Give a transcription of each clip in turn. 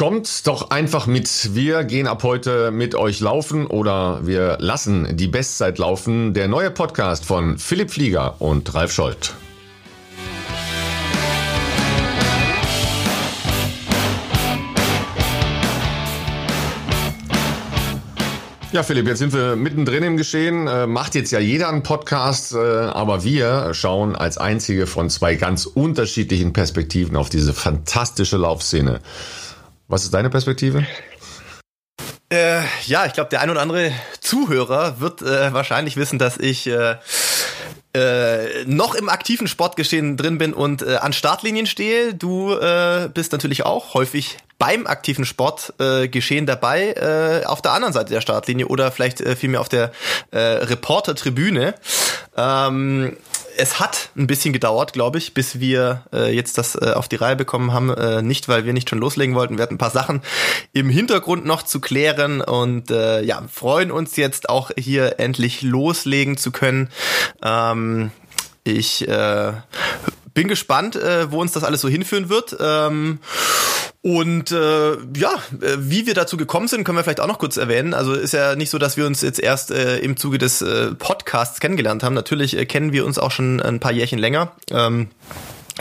Kommt doch einfach mit. Wir gehen ab heute mit euch laufen oder wir lassen die Bestzeit laufen. Der neue Podcast von Philipp Flieger und Ralf Scholz. Ja, Philipp, jetzt sind wir mittendrin im Geschehen. Äh, macht jetzt ja jeder einen Podcast, äh, aber wir schauen als einzige von zwei ganz unterschiedlichen Perspektiven auf diese fantastische Laufszene. Was ist deine Perspektive? Äh, ja, ich glaube, der ein oder andere Zuhörer wird äh, wahrscheinlich wissen, dass ich äh, äh, noch im aktiven Sportgeschehen drin bin und äh, an Startlinien stehe. Du äh, bist natürlich auch häufig beim aktiven Sportgeschehen dabei, auf der anderen Seite der Startlinie oder vielleicht vielmehr auf der Reportertribüne. Ähm, es hat ein bisschen gedauert, glaube ich, bis wir äh, jetzt das äh, auf die Reihe bekommen haben. Äh, nicht, weil wir nicht schon loslegen wollten. Wir hatten ein paar Sachen im Hintergrund noch zu klären und äh, ja, freuen uns jetzt auch hier endlich loslegen zu können. Ähm, ich äh, bin gespannt, äh, wo uns das alles so hinführen wird. Ähm, und äh, ja, äh, wie wir dazu gekommen sind, können wir vielleicht auch noch kurz erwähnen. Also ist ja nicht so, dass wir uns jetzt erst äh, im Zuge des äh, Podcasts kennengelernt haben. Natürlich äh, kennen wir uns auch schon ein paar Jährchen länger. Ähm,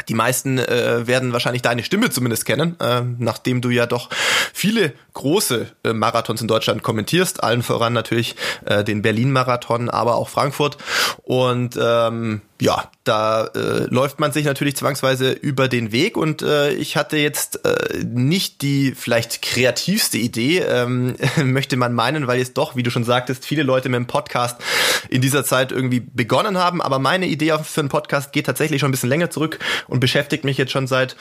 die meisten äh, werden wahrscheinlich deine Stimme zumindest kennen, äh, nachdem du ja doch viele große äh, Marathons in Deutschland kommentierst, allen voran natürlich äh, den Berlin-Marathon, aber auch Frankfurt. Und ähm, ja, da äh, läuft man sich natürlich zwangsweise über den Weg und äh, ich hatte jetzt äh, nicht die vielleicht kreativste Idee, ähm, möchte man meinen, weil jetzt doch, wie du schon sagtest, viele Leute mit dem Podcast in dieser Zeit irgendwie begonnen haben, aber meine Idee für einen Podcast geht tatsächlich schon ein bisschen länger zurück und beschäftigt mich jetzt schon seit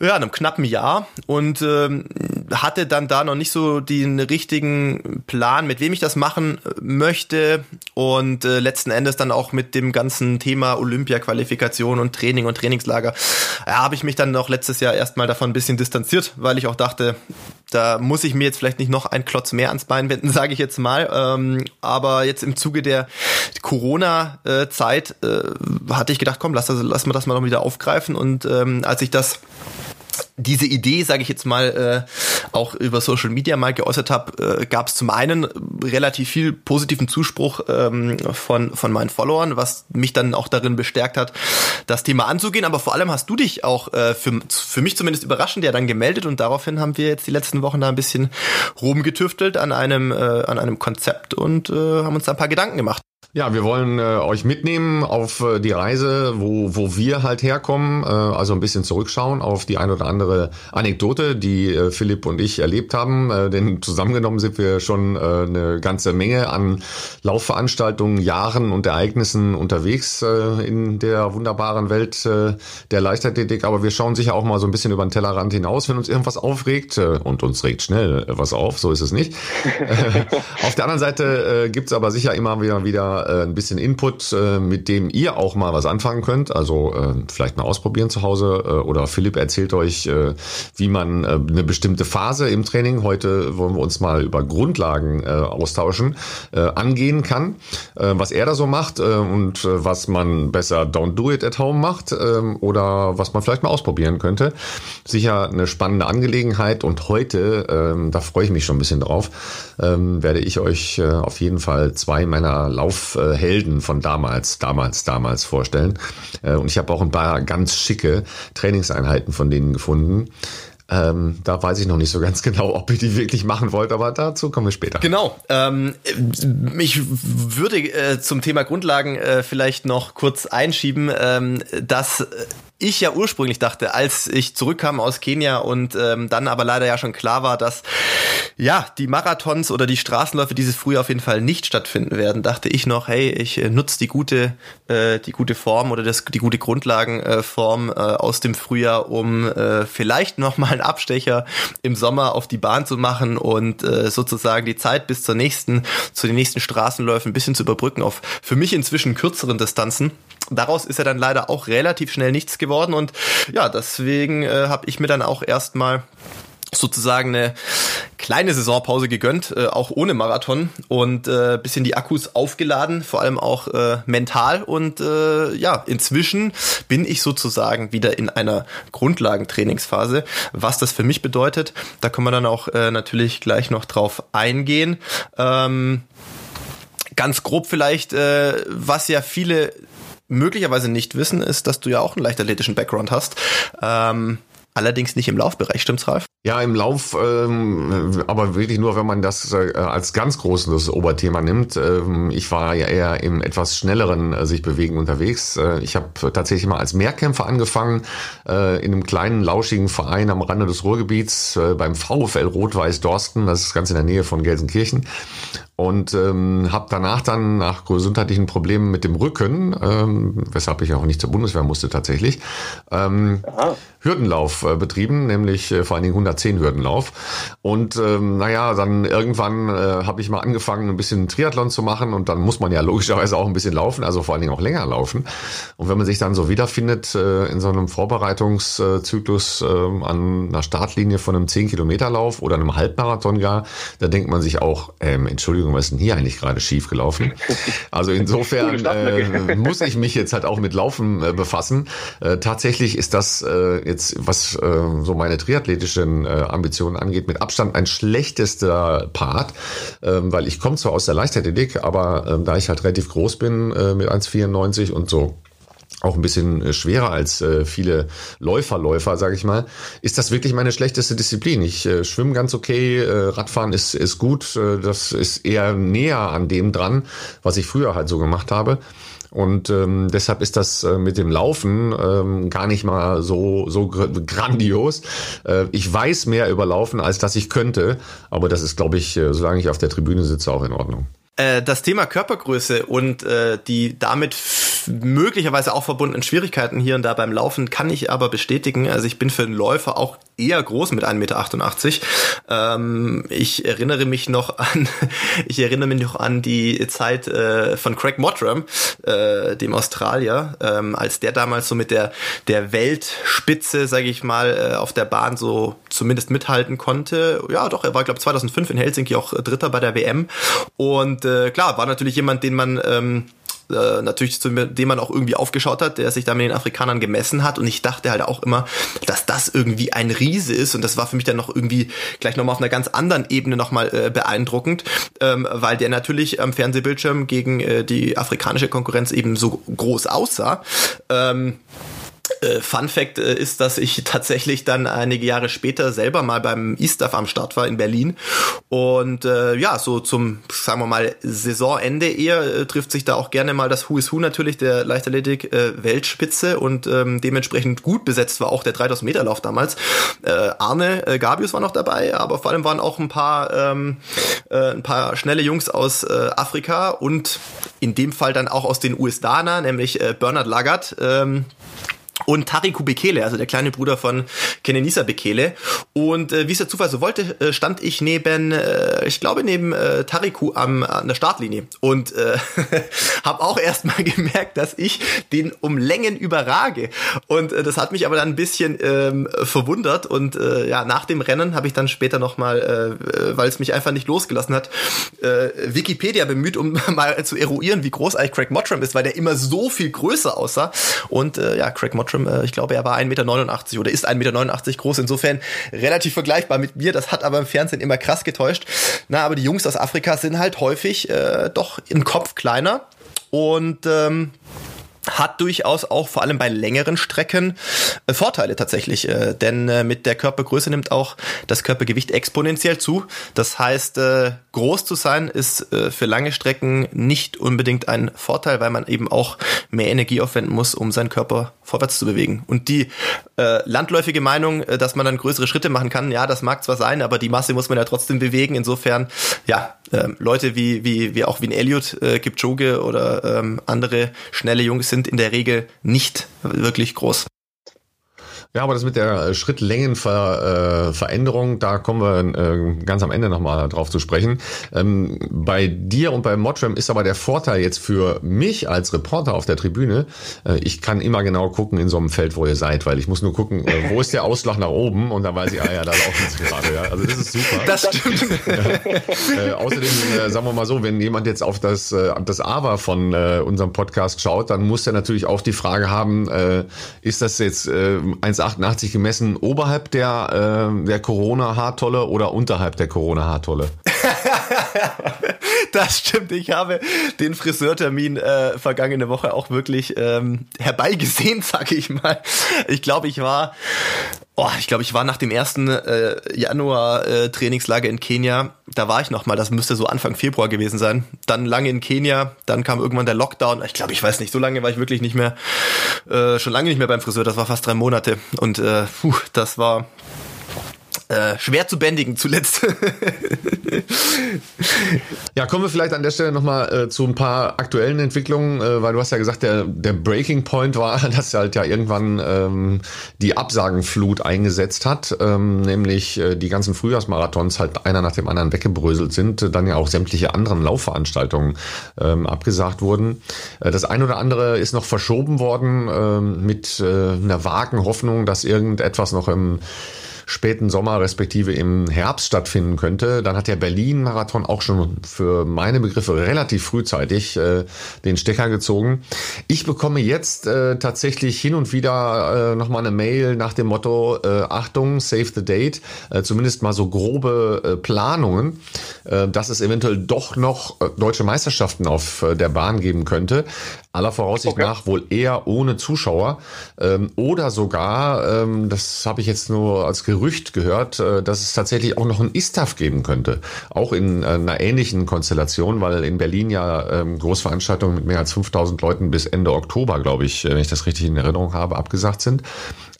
ja, einem knappen Jahr und ähm, hatte dann da noch nicht so den richtigen Plan, mit wem ich das machen möchte und äh, letzten Endes dann auch mit dem ganzen Thema Olympia-Qualifikation und Training und Trainingslager, ja, habe ich mich dann noch letztes Jahr erstmal davon ein bisschen distanziert, weil ich auch dachte, da muss ich mir jetzt vielleicht nicht noch ein Klotz mehr ans Bein wenden, sage ich jetzt mal. Ähm, aber jetzt im Zuge der Corona-Zeit äh, hatte ich gedacht, komm, lass, das, lass mal das mal noch wieder aufgreifen. Und ähm, als ich das diese Idee, sage ich jetzt mal, äh, auch über Social Media mal geäußert habe, äh, gab es zum einen relativ viel positiven Zuspruch ähm, von, von meinen Followern, was mich dann auch darin bestärkt hat, das Thema anzugehen. Aber vor allem hast du dich auch äh, für, für mich zumindest überraschend ja dann gemeldet und daraufhin haben wir jetzt die letzten Wochen da ein bisschen rumgetüftelt an einem, äh, an einem Konzept und äh, haben uns da ein paar Gedanken gemacht. Ja, wir wollen äh, euch mitnehmen auf äh, die Reise, wo, wo wir halt herkommen, äh, also ein bisschen zurückschauen auf die ein oder andere Anekdote, die äh, Philipp und ich erlebt haben. Äh, denn zusammengenommen sind wir schon äh, eine ganze Menge an Laufveranstaltungen, Jahren und Ereignissen unterwegs äh, in der wunderbaren Welt äh, der Leichtathletik. Aber wir schauen sicher auch mal so ein bisschen über den Tellerrand hinaus, wenn uns irgendwas aufregt. Äh, und uns regt schnell was auf, so ist es nicht. auf der anderen Seite äh, gibt's aber sicher immer wieder, wieder äh, ein bisschen Input, äh, mit dem ihr auch mal was anfangen könnt. Also äh, vielleicht mal ausprobieren zu Hause äh, oder Philipp erzählt euch, äh, wie man äh, eine bestimmte Phase im Training, heute wollen wir uns mal über Grundlagen äh, austauschen, äh, angehen kann, äh, was er da so macht äh, und äh, was man besser don't do it at home macht äh, oder was man vielleicht mal ausprobieren könnte. Sicher eine spannende Angelegenheit und heute, äh, da freue ich mich schon ein bisschen drauf, äh, werde ich euch äh, auf jeden Fall zwei meiner Lauf Helden von damals, damals, damals vorstellen. Äh, und ich habe auch ein paar ganz schicke Trainingseinheiten von denen gefunden. Ähm, da weiß ich noch nicht so ganz genau, ob ihr die wirklich machen wollt, aber dazu kommen wir später. Genau. Ähm, ich würde äh, zum Thema Grundlagen äh, vielleicht noch kurz einschieben, ähm, dass ich ja ursprünglich dachte, als ich zurückkam aus Kenia und ähm, dann aber leider ja schon klar war, dass ja die Marathons oder die Straßenläufe dieses Frühjahr auf jeden Fall nicht stattfinden werden, dachte ich noch, hey, ich äh, nutze die gute äh, die gute Form oder das die gute Grundlagenform äh, aus dem Frühjahr, um äh, vielleicht noch mal einen Abstecher im Sommer auf die Bahn zu machen und äh, sozusagen die Zeit bis zur nächsten zu den nächsten Straßenläufen ein bisschen zu überbrücken auf für mich inzwischen kürzeren Distanzen. Daraus ist ja dann leider auch relativ schnell nichts geworden und ja, deswegen äh, habe ich mir dann auch erstmal sozusagen eine kleine Saisonpause gegönnt, äh, auch ohne Marathon und äh, bisschen die Akkus aufgeladen, vor allem auch äh, mental und äh, ja, inzwischen bin ich sozusagen wieder in einer Grundlagentrainingsphase. Was das für mich bedeutet, da können wir dann auch äh, natürlich gleich noch drauf eingehen. Ähm, ganz grob vielleicht, äh, was ja viele möglicherweise nicht wissen, ist, dass du ja auch einen leichtathletischen Background hast. Ähm, allerdings nicht im Laufbereich, stimmt's, Ralf? Ja, im Lauf, ähm, aber wirklich nur, wenn man das äh, als ganz großes Oberthema nimmt. Ähm, ich war ja eher im etwas schnelleren äh, sich bewegen unterwegs. Äh, ich habe tatsächlich mal als Mehrkämpfer angefangen, äh, in einem kleinen, lauschigen Verein am Rande des Ruhrgebiets äh, beim VfL Rot-Weiß Dorsten, das ist ganz in der Nähe von Gelsenkirchen und ähm, habe danach dann nach gesundheitlichen Problemen mit dem Rücken, ähm, weshalb ich auch nicht zur Bundeswehr musste tatsächlich, ähm, Hürdenlauf äh, betrieben, nämlich äh, vor allen Dingen 110 Hürdenlauf. Und ähm, naja, dann irgendwann äh, habe ich mal angefangen, ein bisschen Triathlon zu machen und dann muss man ja logischerweise auch ein bisschen laufen, also vor allen Dingen auch länger laufen. Und wenn man sich dann so wiederfindet äh, in so einem Vorbereitungszyklus äh, an einer Startlinie von einem 10-Kilometer-Lauf oder einem Halbmarathon gar, da denkt man sich auch, ähm, Entschuldigung, was ist denn hier eigentlich gerade schief gelaufen? Also insofern äh, muss ich mich jetzt halt auch mit Laufen äh, befassen. Äh, tatsächlich ist das äh, jetzt, was äh, so meine triathletischen äh, Ambitionen angeht, mit Abstand ein schlechtester Part, äh, weil ich komme zwar aus der Leichtathletik, aber äh, da ich halt relativ groß bin äh, mit 1,94 und so auch ein bisschen äh, schwerer als äh, viele Läuferläufer, sage ich mal, ist das wirklich meine schlechteste Disziplin. Ich äh, schwimme ganz okay, äh, Radfahren ist, ist gut, äh, das ist eher näher an dem dran, was ich früher halt so gemacht habe. Und ähm, deshalb ist das äh, mit dem Laufen ähm, gar nicht mal so, so grandios. Äh, ich weiß mehr über Laufen, als dass ich könnte, aber das ist, glaube ich, äh, solange ich auf der Tribüne sitze, auch in Ordnung. Äh, das Thema Körpergröße und äh, die damit möglicherweise auch verbundenen Schwierigkeiten hier und da beim Laufen kann ich aber bestätigen. Also ich bin für einen Läufer auch eher groß mit 1,88 Meter. Ähm, ich erinnere mich noch an, ich erinnere mich noch an die Zeit äh, von Craig Mottram, äh, dem Australier, ähm, als der damals so mit der, der Weltspitze, sage ich mal, äh, auf der Bahn so zumindest mithalten konnte. Ja, doch, er war, glaube 2005 in Helsinki auch Dritter bei der WM. Und äh, klar, war natürlich jemand, den man ähm, äh, natürlich zu dem man auch irgendwie aufgeschaut hat, der sich da mit den Afrikanern gemessen hat. Und ich dachte halt auch immer, dass das irgendwie ein Riese ist. Und das war für mich dann noch irgendwie gleich nochmal auf einer ganz anderen Ebene nochmal äh, beeindruckend, ähm, weil der natürlich am Fernsehbildschirm gegen äh, die afrikanische Konkurrenz eben so groß aussah. Ähm, äh, Fun Fact äh, ist, dass ich tatsächlich dann einige Jahre später selber mal beim ISTAF am Start war in Berlin. Und äh, ja, so zum, sagen wir mal, Saisonende eher äh, trifft sich da auch gerne mal das Who is Who natürlich der Leichtathletik äh, und ähm, dementsprechend gut besetzt war auch der 3000 Meter Lauf damals. Äh, Arne äh, Gabius war noch dabei, aber vor allem waren auch ein paar, ähm, äh, ein paar schnelle Jungs aus äh, Afrika und in dem Fall dann auch aus den US-Dana, nämlich äh, Bernard Lagat. Ähm, und Tariku Bekele, also der kleine Bruder von Kenenisa Bekele. Und äh, wie es der Zufall so wollte, äh, stand ich neben, äh, ich glaube neben äh, Tariku am, an der Startlinie und äh, habe auch erstmal gemerkt, dass ich den um Längen überrage. Und äh, das hat mich aber dann ein bisschen ähm, verwundert. Und äh, ja, nach dem Rennen habe ich dann später nochmal, äh, weil es mich einfach nicht losgelassen hat, äh, Wikipedia bemüht, um mal zu eruieren, wie groß eigentlich Craig Mottram ist, weil der immer so viel größer aussah. Und äh, ja, Craig Mottram Malcolm, äh, ich glaube, er war 1,89 Meter oder ist 1,89 Meter groß, insofern relativ vergleichbar mit mir. Das hat aber im Fernsehen immer krass getäuscht. Na, aber die Jungs aus Afrika sind halt häufig äh, doch im Kopf kleiner und ähm, hat durchaus auch vor allem bei längeren Strecken äh, Vorteile tatsächlich, äh, denn äh, mit der Körpergröße nimmt auch das Körpergewicht exponentiell zu. Das heißt, groß zu sein ist für lange Strecken nicht unbedingt ein Vorteil, weil man eben auch mehr Energie aufwenden muss, um seinen Körper vorwärts zu bewegen. Und die landläufige Meinung, dass man dann größere Schritte machen kann, ja, das mag zwar sein, aber die Masse muss man ja trotzdem bewegen. Insofern, ja, ähm, Leute wie, wie, wie auch wie ein Elliot, äh, Kipchoge oder ähm, andere schnelle Jungs sind in der Regel nicht wirklich groß. Ja, aber das mit der Schrittlängenveränderung, äh, da kommen wir äh, ganz am Ende nochmal drauf zu sprechen. Ähm, bei dir und bei Mottram ist aber der Vorteil jetzt für mich als Reporter auf der Tribüne, äh, ich kann immer genau gucken in so einem Feld, wo ihr seid, weil ich muss nur gucken, äh, wo ist der Ausschlag nach oben und dann weiß ich, ah ja, da laufen sie gerade. Ja. Also das ist super. Das stimmt. Ja. Äh, außerdem, äh, sagen wir mal so, wenn jemand jetzt auf das, äh, das AVA von äh, unserem Podcast schaut, dann muss er natürlich auch die Frage haben, äh, ist das jetzt äh, 1,88 gemessen oberhalb der, äh, der Corona-Haartolle oder unterhalb der Corona-Haartolle? Das stimmt. Ich habe den Friseurtermin äh, vergangene Woche auch wirklich ähm, herbeigesehen, sage ich mal. Ich glaube, ich war, oh, ich glaube, ich war nach dem ersten äh, Januar äh, Trainingslager in Kenia. Da war ich noch mal. Das müsste so Anfang Februar gewesen sein. Dann lange in Kenia. Dann kam irgendwann der Lockdown. Ich glaube, ich weiß nicht. So lange war ich wirklich nicht mehr, äh, schon lange nicht mehr beim Friseur. Das war fast drei Monate. Und äh, puh, das war äh, schwer zu bändigen zuletzt. ja, kommen wir vielleicht an der Stelle nochmal äh, zu ein paar aktuellen Entwicklungen, äh, weil du hast ja gesagt, der, der Breaking Point war, dass halt ja irgendwann ähm, die Absagenflut eingesetzt hat, ähm, nämlich äh, die ganzen Frühjahrsmarathons halt einer nach dem anderen weggebröselt sind, dann ja auch sämtliche anderen Laufveranstaltungen ähm, abgesagt wurden. Äh, das ein oder andere ist noch verschoben worden äh, mit äh, einer vagen Hoffnung, dass irgendetwas noch im späten Sommer respektive im Herbst stattfinden könnte. Dann hat der Berlin-Marathon auch schon für meine Begriffe relativ frühzeitig äh, den Stecker gezogen. Ich bekomme jetzt äh, tatsächlich hin und wieder äh, nochmal eine Mail nach dem Motto, äh, Achtung, save the date, äh, zumindest mal so grobe äh, Planungen, äh, dass es eventuell doch noch äh, deutsche Meisterschaften auf äh, der Bahn geben könnte. Aller Voraussicht okay. nach wohl eher ohne Zuschauer ähm, oder sogar, ähm, das habe ich jetzt nur als Gerücht Gerücht gehört, äh, dass es tatsächlich auch noch ein ISTAF geben könnte. Auch in äh, einer ähnlichen Konstellation, weil in Berlin ja ähm, Großveranstaltungen mit mehr als 5000 Leuten bis Ende Oktober, glaube ich, wenn ich das richtig in Erinnerung habe, abgesagt sind.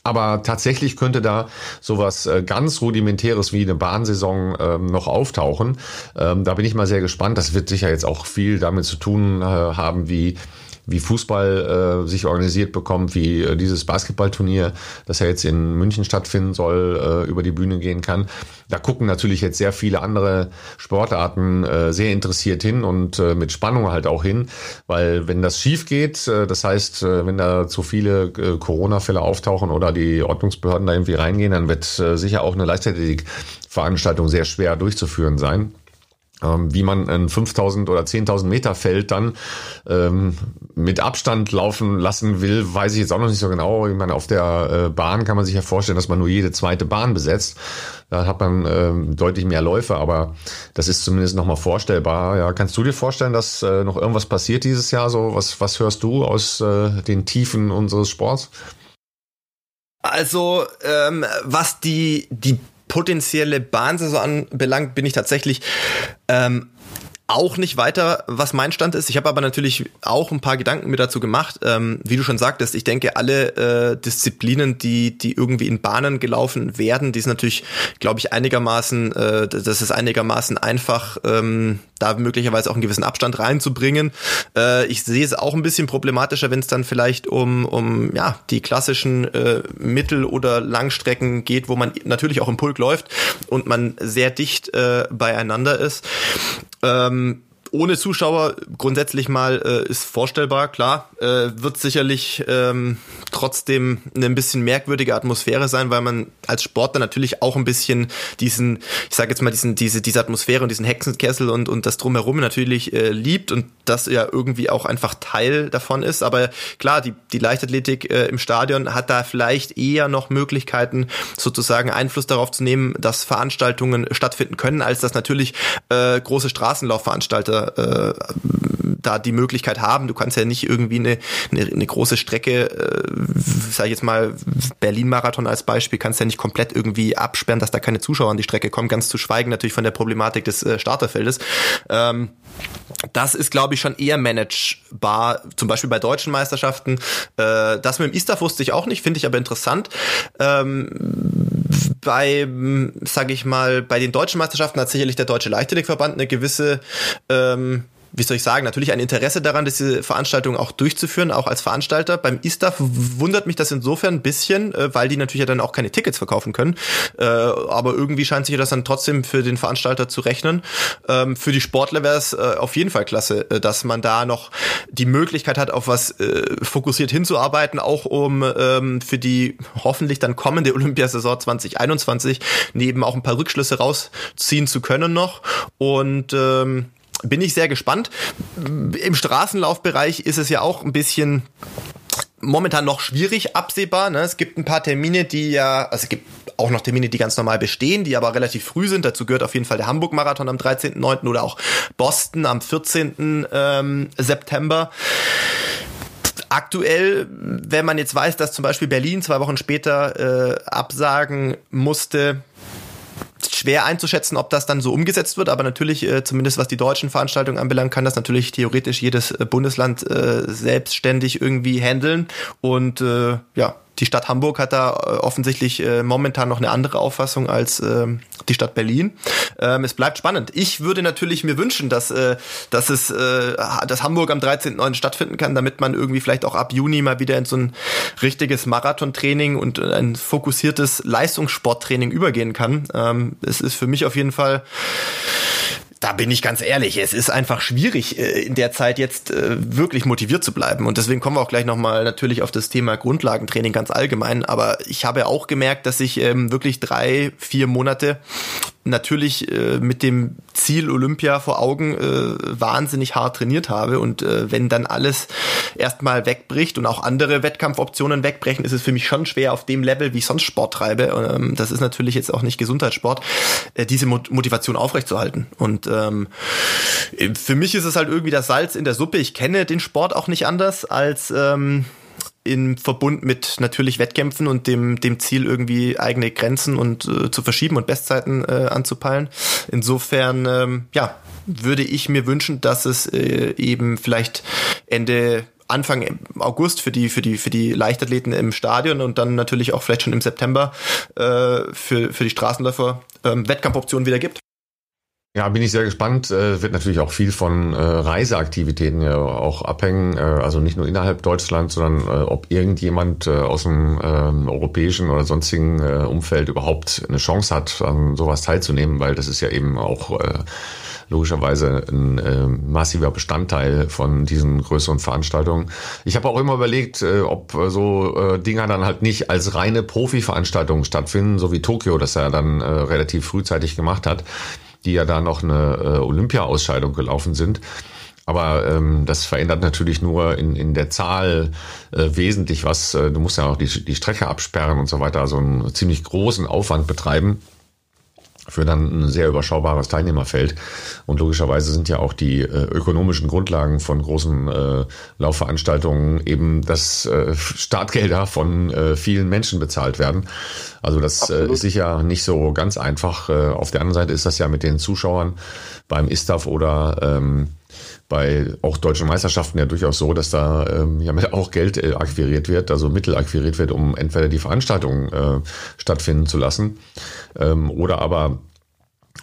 Aber tatsächlich könnte da sowas äh, ganz rudimentäres wie eine Bahnsaison ähm, noch auftauchen. Ähm, da bin ich mal sehr gespannt. Das wird sicher jetzt auch viel damit zu tun haben, wie wie Fußball äh, sich organisiert bekommt, wie äh, dieses Basketballturnier, das ja jetzt in München stattfinden soll, äh, über die Bühne gehen kann. Da gucken natürlich jetzt sehr viele andere Sportarten äh, sehr interessiert hin und äh, mit Spannung halt auch hin, weil wenn das schief geht, äh, das heißt, äh, wenn da zu viele äh, Corona-Fälle auftauchen oder die Ordnungsbehörden da irgendwie reingehen, dann wird äh, sicher auch eine Leichtathletik-Veranstaltung sehr schwer durchzuführen sein. Ähm, wie man ein 5000 oder 10.000 Meter Feld dann ähm, mit Abstand laufen lassen will, weiß ich jetzt auch noch nicht so genau. Ich meine, auf der äh, Bahn kann man sich ja vorstellen, dass man nur jede zweite Bahn besetzt. Da hat man ähm, deutlich mehr Läufe, aber das ist zumindest nochmal vorstellbar. Ja, kannst du dir vorstellen, dass äh, noch irgendwas passiert dieses Jahr? So, was, was hörst du aus äh, den Tiefen unseres Sports? Also, ähm, was die, die potenzielle Bahnsaison anbelangt, bin ich tatsächlich ähm, auch nicht weiter, was mein Stand ist. Ich habe aber natürlich auch ein paar Gedanken mir dazu gemacht. Ähm, wie du schon sagtest, ich denke, alle äh, Disziplinen, die, die irgendwie in Bahnen gelaufen werden, die sind natürlich, glaube ich, einigermaßen, äh, das ist einigermaßen einfach, ähm, da möglicherweise auch einen gewissen Abstand reinzubringen. Äh, ich sehe es auch ein bisschen problematischer, wenn es dann vielleicht um, um ja, die klassischen äh, Mittel- oder Langstrecken geht, wo man natürlich auch im Pulk läuft und man sehr dicht äh, beieinander ist. Ähm, ohne Zuschauer grundsätzlich mal äh, ist vorstellbar, klar. Äh, wird sicherlich ähm, trotzdem eine ein bisschen merkwürdige Atmosphäre sein, weil man als Sportler natürlich auch ein bisschen diesen, ich sage jetzt mal, diesen, diese, diese Atmosphäre und diesen Hexenkessel und, und das drumherum natürlich äh, liebt und das ja irgendwie auch einfach Teil davon ist. Aber klar, die, die Leichtathletik äh, im Stadion hat da vielleicht eher noch Möglichkeiten, sozusagen Einfluss darauf zu nehmen, dass Veranstaltungen stattfinden können, als das natürlich äh, große Straßenlaufveranstalter äh, da die Möglichkeit haben. Du kannst ja nicht irgendwie eine, eine, eine große Strecke, äh, sag ich jetzt mal, Berlin-Marathon als Beispiel, kannst ja nicht komplett irgendwie absperren, dass da keine Zuschauer an die Strecke kommen, ganz zu schweigen natürlich von der Problematik des äh, Starterfeldes. Ähm, das ist, glaube ich, schon eher managebar, zum Beispiel bei deutschen Meisterschaften. Äh, das mit dem Istaf wusste ich auch nicht, finde ich aber interessant. Ähm, bei, sage ich mal, bei den deutschen Meisterschaften hat sicherlich der Deutsche Leichtathletikverband eine gewisse ähm, wie soll ich sagen, natürlich ein Interesse daran, diese Veranstaltung auch durchzuführen, auch als Veranstalter. Beim ISTAF wundert mich das insofern ein bisschen, äh, weil die natürlich ja dann auch keine Tickets verkaufen können. Äh, aber irgendwie scheint sich das dann trotzdem für den Veranstalter zu rechnen. Ähm, für die Sportler wäre es äh, auf jeden Fall klasse, dass man da noch die Möglichkeit hat, auf was fokussiert hinzuarbeiten, auch um ähm, für die hoffentlich dann kommende Olympiasaison 2021 neben auch ein paar Rückschlüsse rausziehen zu können noch. Und ähm, bin ich sehr gespannt. Im Straßenlaufbereich ist es ja auch ein bisschen momentan noch schwierig absehbar. Ne? Es gibt ein paar Termine, die ja, also es gibt auch noch Termine, die ganz normal bestehen, die aber relativ früh sind. Dazu gehört auf jeden Fall der Hamburg-Marathon am 13.9. oder auch Boston am 14. Ähm, September. Aktuell, wenn man jetzt weiß, dass zum Beispiel Berlin zwei Wochen später äh, absagen musste, schwer einzuschätzen, ob das dann so umgesetzt wird, aber natürlich, äh, zumindest was die deutschen Veranstaltungen anbelangt, kann das natürlich theoretisch jedes äh, Bundesland äh, selbstständig irgendwie handeln. Und äh, ja, die Stadt Hamburg hat da äh, offensichtlich äh, momentan noch eine andere Auffassung als äh, die Stadt Berlin. Ähm, es bleibt spannend. Ich würde natürlich mir wünschen, dass, äh, dass es äh, dass Hamburg am 13.9. stattfinden kann, damit man irgendwie vielleicht auch ab Juni mal wieder in so ein richtiges Marathontraining und ein fokussiertes Leistungssporttraining übergehen kann. Ähm, es ist für mich auf jeden Fall da bin ich ganz ehrlich, es ist einfach schwierig, äh, in der Zeit jetzt äh, wirklich motiviert zu bleiben. Und deswegen kommen wir auch gleich nochmal natürlich auf das Thema Grundlagentraining ganz allgemein. Aber ich habe auch gemerkt, dass ich ähm, wirklich drei, vier Monate natürlich äh, mit dem Ziel Olympia vor Augen äh, wahnsinnig hart trainiert habe. Und äh, wenn dann alles erstmal wegbricht und auch andere Wettkampfoptionen wegbrechen, ist es für mich schon schwer auf dem Level, wie ich sonst Sport treibe. Ähm, das ist natürlich jetzt auch nicht Gesundheitssport, äh, diese Motivation aufrechtzuerhalten. Und ähm, für mich ist es halt irgendwie das Salz in der Suppe. Ich kenne den Sport auch nicht anders als ähm, im Verbund mit natürlich Wettkämpfen und dem, dem Ziel, irgendwie eigene Grenzen und äh, zu verschieben und Bestzeiten äh, anzupeilen. Insofern, ähm, ja, würde ich mir wünschen, dass es äh, eben vielleicht Ende Anfang August für die für die für die Leichtathleten im Stadion und dann natürlich auch vielleicht schon im September äh, für für die Straßenläufer ähm, Wettkampfoptionen wieder gibt. Ja, bin ich sehr gespannt. Äh, wird natürlich auch viel von äh, Reiseaktivitäten ja auch abhängen. Äh, also nicht nur innerhalb Deutschlands, sondern äh, ob irgendjemand äh, aus dem äh, europäischen oder sonstigen äh, Umfeld überhaupt eine Chance hat, an sowas teilzunehmen, weil das ist ja eben auch logischerweise ein äh, massiver Bestandteil von diesen größeren Veranstaltungen. Ich habe auch immer überlegt, äh, ob so äh, Dinger dann halt nicht als reine Profi-Veranstaltungen stattfinden, so wie Tokio das ja dann relativ frühzeitig gemacht hat die ja da noch eine äh, Olympia-Ausscheidung gelaufen sind. Aber ähm, das verändert natürlich nur in, in der Zahl äh, wesentlich was. Äh, du musst ja auch die, die Strecke absperren und so weiter, also einen ziemlich großen Aufwand betreiben für dann ein sehr überschaubares Teilnehmerfeld. Und logischerweise sind ja auch die äh, ökonomischen Grundlagen von großen äh, Laufveranstaltungen eben, dass äh, Startgelder von äh, vielen Menschen bezahlt werden. Also das äh, ist sicher nicht so ganz einfach. Äh, auf der anderen Seite ist das ja mit den Zuschauern beim ISTAF oder ähm, bei auch deutschen Meisterschaften ja durchaus so, dass da ähm, ja auch Geld äh, akquiriert wird, also Mittel akquiriert wird, um entweder die Veranstaltung äh, stattfinden zu lassen ähm, oder aber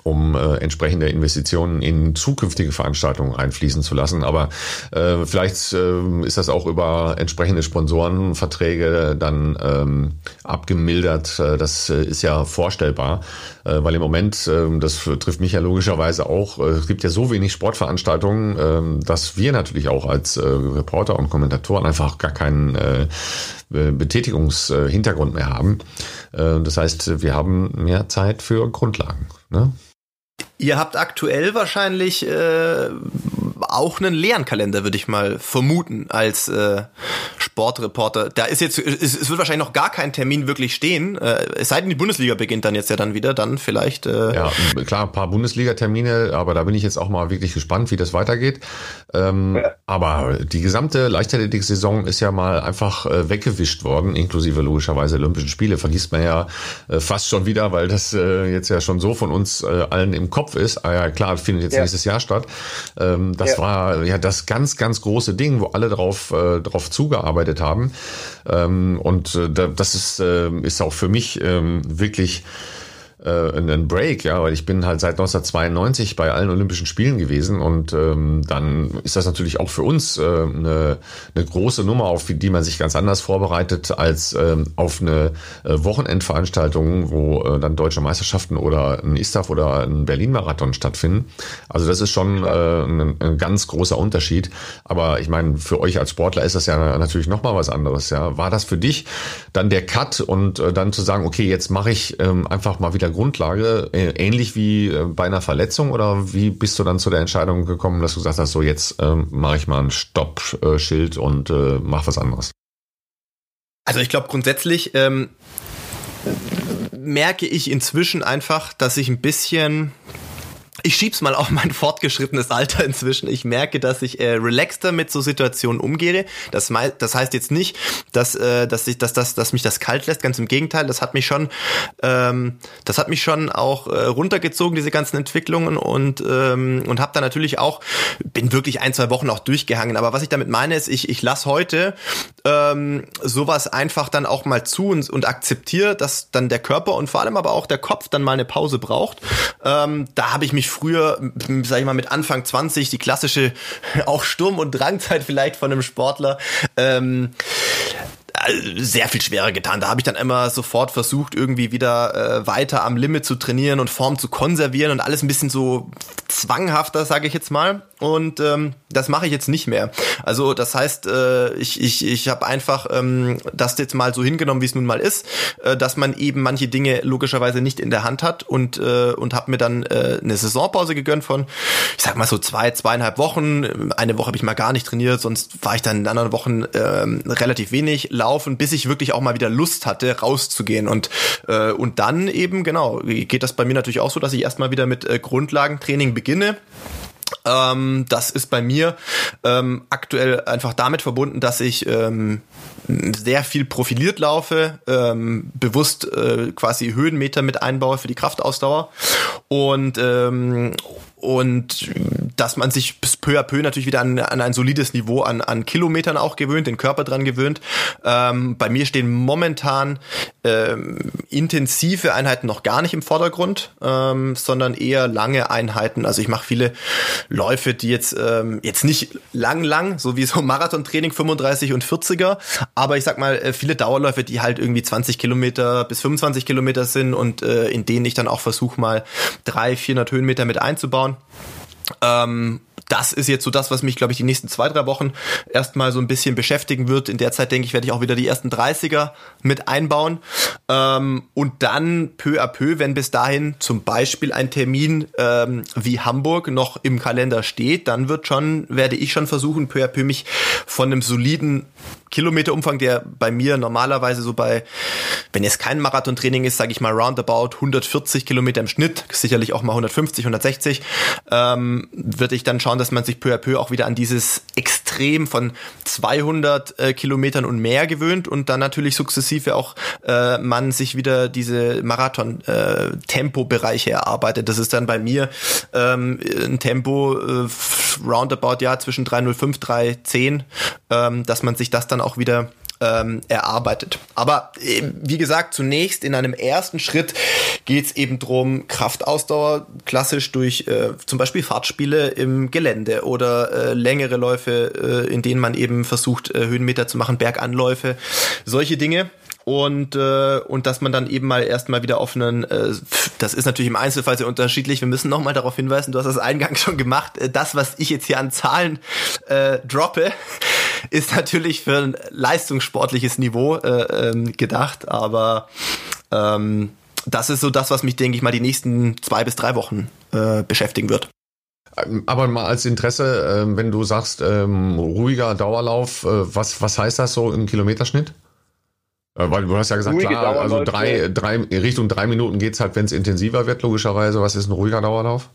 um äh, entsprechende Investitionen in zukünftige Veranstaltungen einfließen zu lassen. Aber äh, vielleicht äh, ist das auch über entsprechende Sponsorenverträge dann ähm, abgemildert. Äh, das äh, ist ja vorstellbar, äh, weil im Moment, äh, das trifft mich ja logischerweise auch, äh, es gibt ja so wenig Sportveranstaltungen, äh, dass wir natürlich auch als äh, Reporter und Kommentatoren einfach gar keinen äh, Betätigungshintergrund mehr haben. Äh, das heißt, wir haben mehr Zeit für Grundlagen. Ne? Ihr habt aktuell wahrscheinlich äh, auch einen leeren Kalender, würde ich mal vermuten, als äh, Sportreporter. Da ist jetzt, es, es, wird wahrscheinlich noch gar kein Termin wirklich stehen. Äh, es sei denn, die Bundesliga beginnt dann jetzt ja dann wieder, dann vielleicht. Äh ja, klar, ein paar Bundesliga-Termine, aber da bin ich jetzt auch mal wirklich gespannt, wie das weitergeht. Ähm, ja. Aber die gesamte Leichtathletik-Saison ist ja mal einfach äh, weggewischt worden, inklusive logischerweise Olympischen Spiele. Vergisst man ja äh, fast schon wieder, weil das äh, jetzt ja schon so von uns äh, allen im Kopf ist. Ah ja, klar, findet jetzt ja. nächstes Jahr statt. Ähm, das ja. war ja das ganz, ganz große Ding, wo alle drauf, äh, drauf zugearbeitet haben. Ähm, und äh, das ist, äh, ist auch für mich ähm, wirklich äh, einen Break, ja, weil ich bin halt seit 1992 bei allen Olympischen Spielen gewesen und ähm, dann ist das natürlich auch für uns äh, eine, eine große Nummer, auf die man sich ganz anders vorbereitet als ähm, auf eine äh, Wochenendveranstaltung, wo äh, dann deutsche Meisterschaften oder ein Istaf oder ein Berlin-Marathon stattfinden. Also das ist schon äh, ein, ein ganz großer Unterschied. Aber ich meine, für euch als Sportler ist das ja natürlich nochmal was anderes. Ja, war das für dich dann der Cut und äh, dann zu sagen, okay, jetzt mache ich ähm, einfach mal wieder Grundlage, äh, ähnlich wie äh, bei einer Verletzung oder wie bist du dann zu der Entscheidung gekommen, dass du gesagt hast, so jetzt ähm, mache ich mal ein Stoppschild und äh, mach was anderes? Also ich glaube grundsätzlich ähm, merke ich inzwischen einfach, dass ich ein bisschen ich schieb's mal auf mein fortgeschrittenes Alter inzwischen. Ich merke, dass ich äh, relaxter mit so Situationen umgehe. Das, das heißt jetzt nicht, dass, äh, dass, ich, dass, dass, dass mich das kalt lässt. Ganz im Gegenteil, das hat mich schon, ähm, das hat mich schon auch äh, runtergezogen, diese ganzen Entwicklungen und ähm, und habe da natürlich auch bin wirklich ein zwei Wochen auch durchgehangen. Aber was ich damit meine ist, ich ich lass heute ähm, sowas einfach dann auch mal zu und, und akzeptiere, dass dann der Körper und vor allem aber auch der Kopf dann mal eine Pause braucht. Ähm, da habe ich mich früher, sag ich mal, mit Anfang 20, die klassische auch Sturm- und Drangzeit vielleicht von einem Sportler, ähm, sehr viel schwerer getan. Da habe ich dann immer sofort versucht, irgendwie wieder äh, weiter am Limit zu trainieren und Form zu konservieren und alles ein bisschen so zwanghafter, sage ich jetzt mal. Und ähm, das mache ich jetzt nicht mehr. Also das heißt, äh, ich, ich, ich habe einfach ähm, das jetzt mal so hingenommen, wie es nun mal ist, äh, dass man eben manche Dinge logischerweise nicht in der Hand hat und, äh, und habe mir dann äh, eine Saisonpause gegönnt von, ich sag mal so zwei, zweieinhalb Wochen. Eine Woche habe ich mal gar nicht trainiert, sonst war ich dann in anderen Wochen äh, relativ wenig laufen, bis ich wirklich auch mal wieder Lust hatte, rauszugehen. Und, äh, und dann eben, genau, geht das bei mir natürlich auch so, dass ich erstmal wieder mit äh, Grundlagentraining beginne. Ähm, das ist bei mir ähm, aktuell einfach damit verbunden, dass ich ähm, sehr viel profiliert laufe, ähm, bewusst äh, quasi Höhenmeter mit einbaue für die Kraftausdauer und ähm, und dass man sich peu à peu natürlich wieder an, an ein solides Niveau an, an Kilometern auch gewöhnt, den Körper dran gewöhnt. Ähm, bei mir stehen momentan ähm, intensive Einheiten noch gar nicht im Vordergrund, ähm, sondern eher lange Einheiten. Also ich mache viele Läufe, die jetzt ähm, jetzt nicht lang, lang, so wie so Marathontraining 35 und 40er, aber ich sag mal äh, viele Dauerläufe, die halt irgendwie 20 Kilometer bis 25 Kilometer sind und äh, in denen ich dann auch versuche mal 300, 400 Höhenmeter mit einzubauen. Ähm, das ist jetzt so das, was mich, glaube ich, die nächsten zwei, drei Wochen erstmal so ein bisschen beschäftigen wird. In der Zeit, denke ich, werde ich auch wieder die ersten 30er mit einbauen. Ähm, und dann peu à peu, wenn bis dahin zum Beispiel ein Termin ähm, wie Hamburg noch im Kalender steht, dann wird schon, werde ich schon versuchen, peu à peu mich von einem soliden Kilometerumfang, der bei mir normalerweise so bei, wenn es kein Marathontraining ist, sage ich mal roundabout 140 Kilometer im Schnitt, sicherlich auch mal 150, 160, ähm, würde ich dann schauen, dass man sich peu à peu auch wieder an dieses Extrem von 200 äh, Kilometern und mehr gewöhnt und dann natürlich sukzessive auch äh, man sich wieder diese Marathon-Tempo-Bereiche äh, erarbeitet. Das ist dann bei mir ähm, ein Tempo äh, roundabout ja zwischen 305, 310, ähm, dass man sich das dann auch wieder ähm, erarbeitet. Aber äh, wie gesagt, zunächst in einem ersten Schritt geht es eben drum Kraftausdauer klassisch durch äh, zum Beispiel Fahrtspiele im Gelände oder äh, längere Läufe, äh, in denen man eben versucht, äh, Höhenmeter zu machen, Berganläufe, solche Dinge. Und äh, und dass man dann eben mal erstmal wieder auf einen äh, das ist natürlich im Einzelfall sehr unterschiedlich. Wir müssen nochmal darauf hinweisen du hast das eingangs schon gemacht. Äh, das was ich jetzt hier an Zahlen äh, droppe ist natürlich für ein leistungssportliches Niveau äh, ähm, gedacht. Aber ähm, das ist so das was mich denke ich mal die nächsten zwei bis drei Wochen äh, beschäftigen wird aber mal als Interesse, äh, wenn du sagst, ähm, ruhiger Dauerlauf, äh, was, was heißt das so im Kilometerschnitt? Äh, weil du hast ja gesagt, klar, also drei, drei, Richtung drei Minuten geht's halt, wenn es intensiver wird, logischerweise. Was ist ein ruhiger Dauerlauf?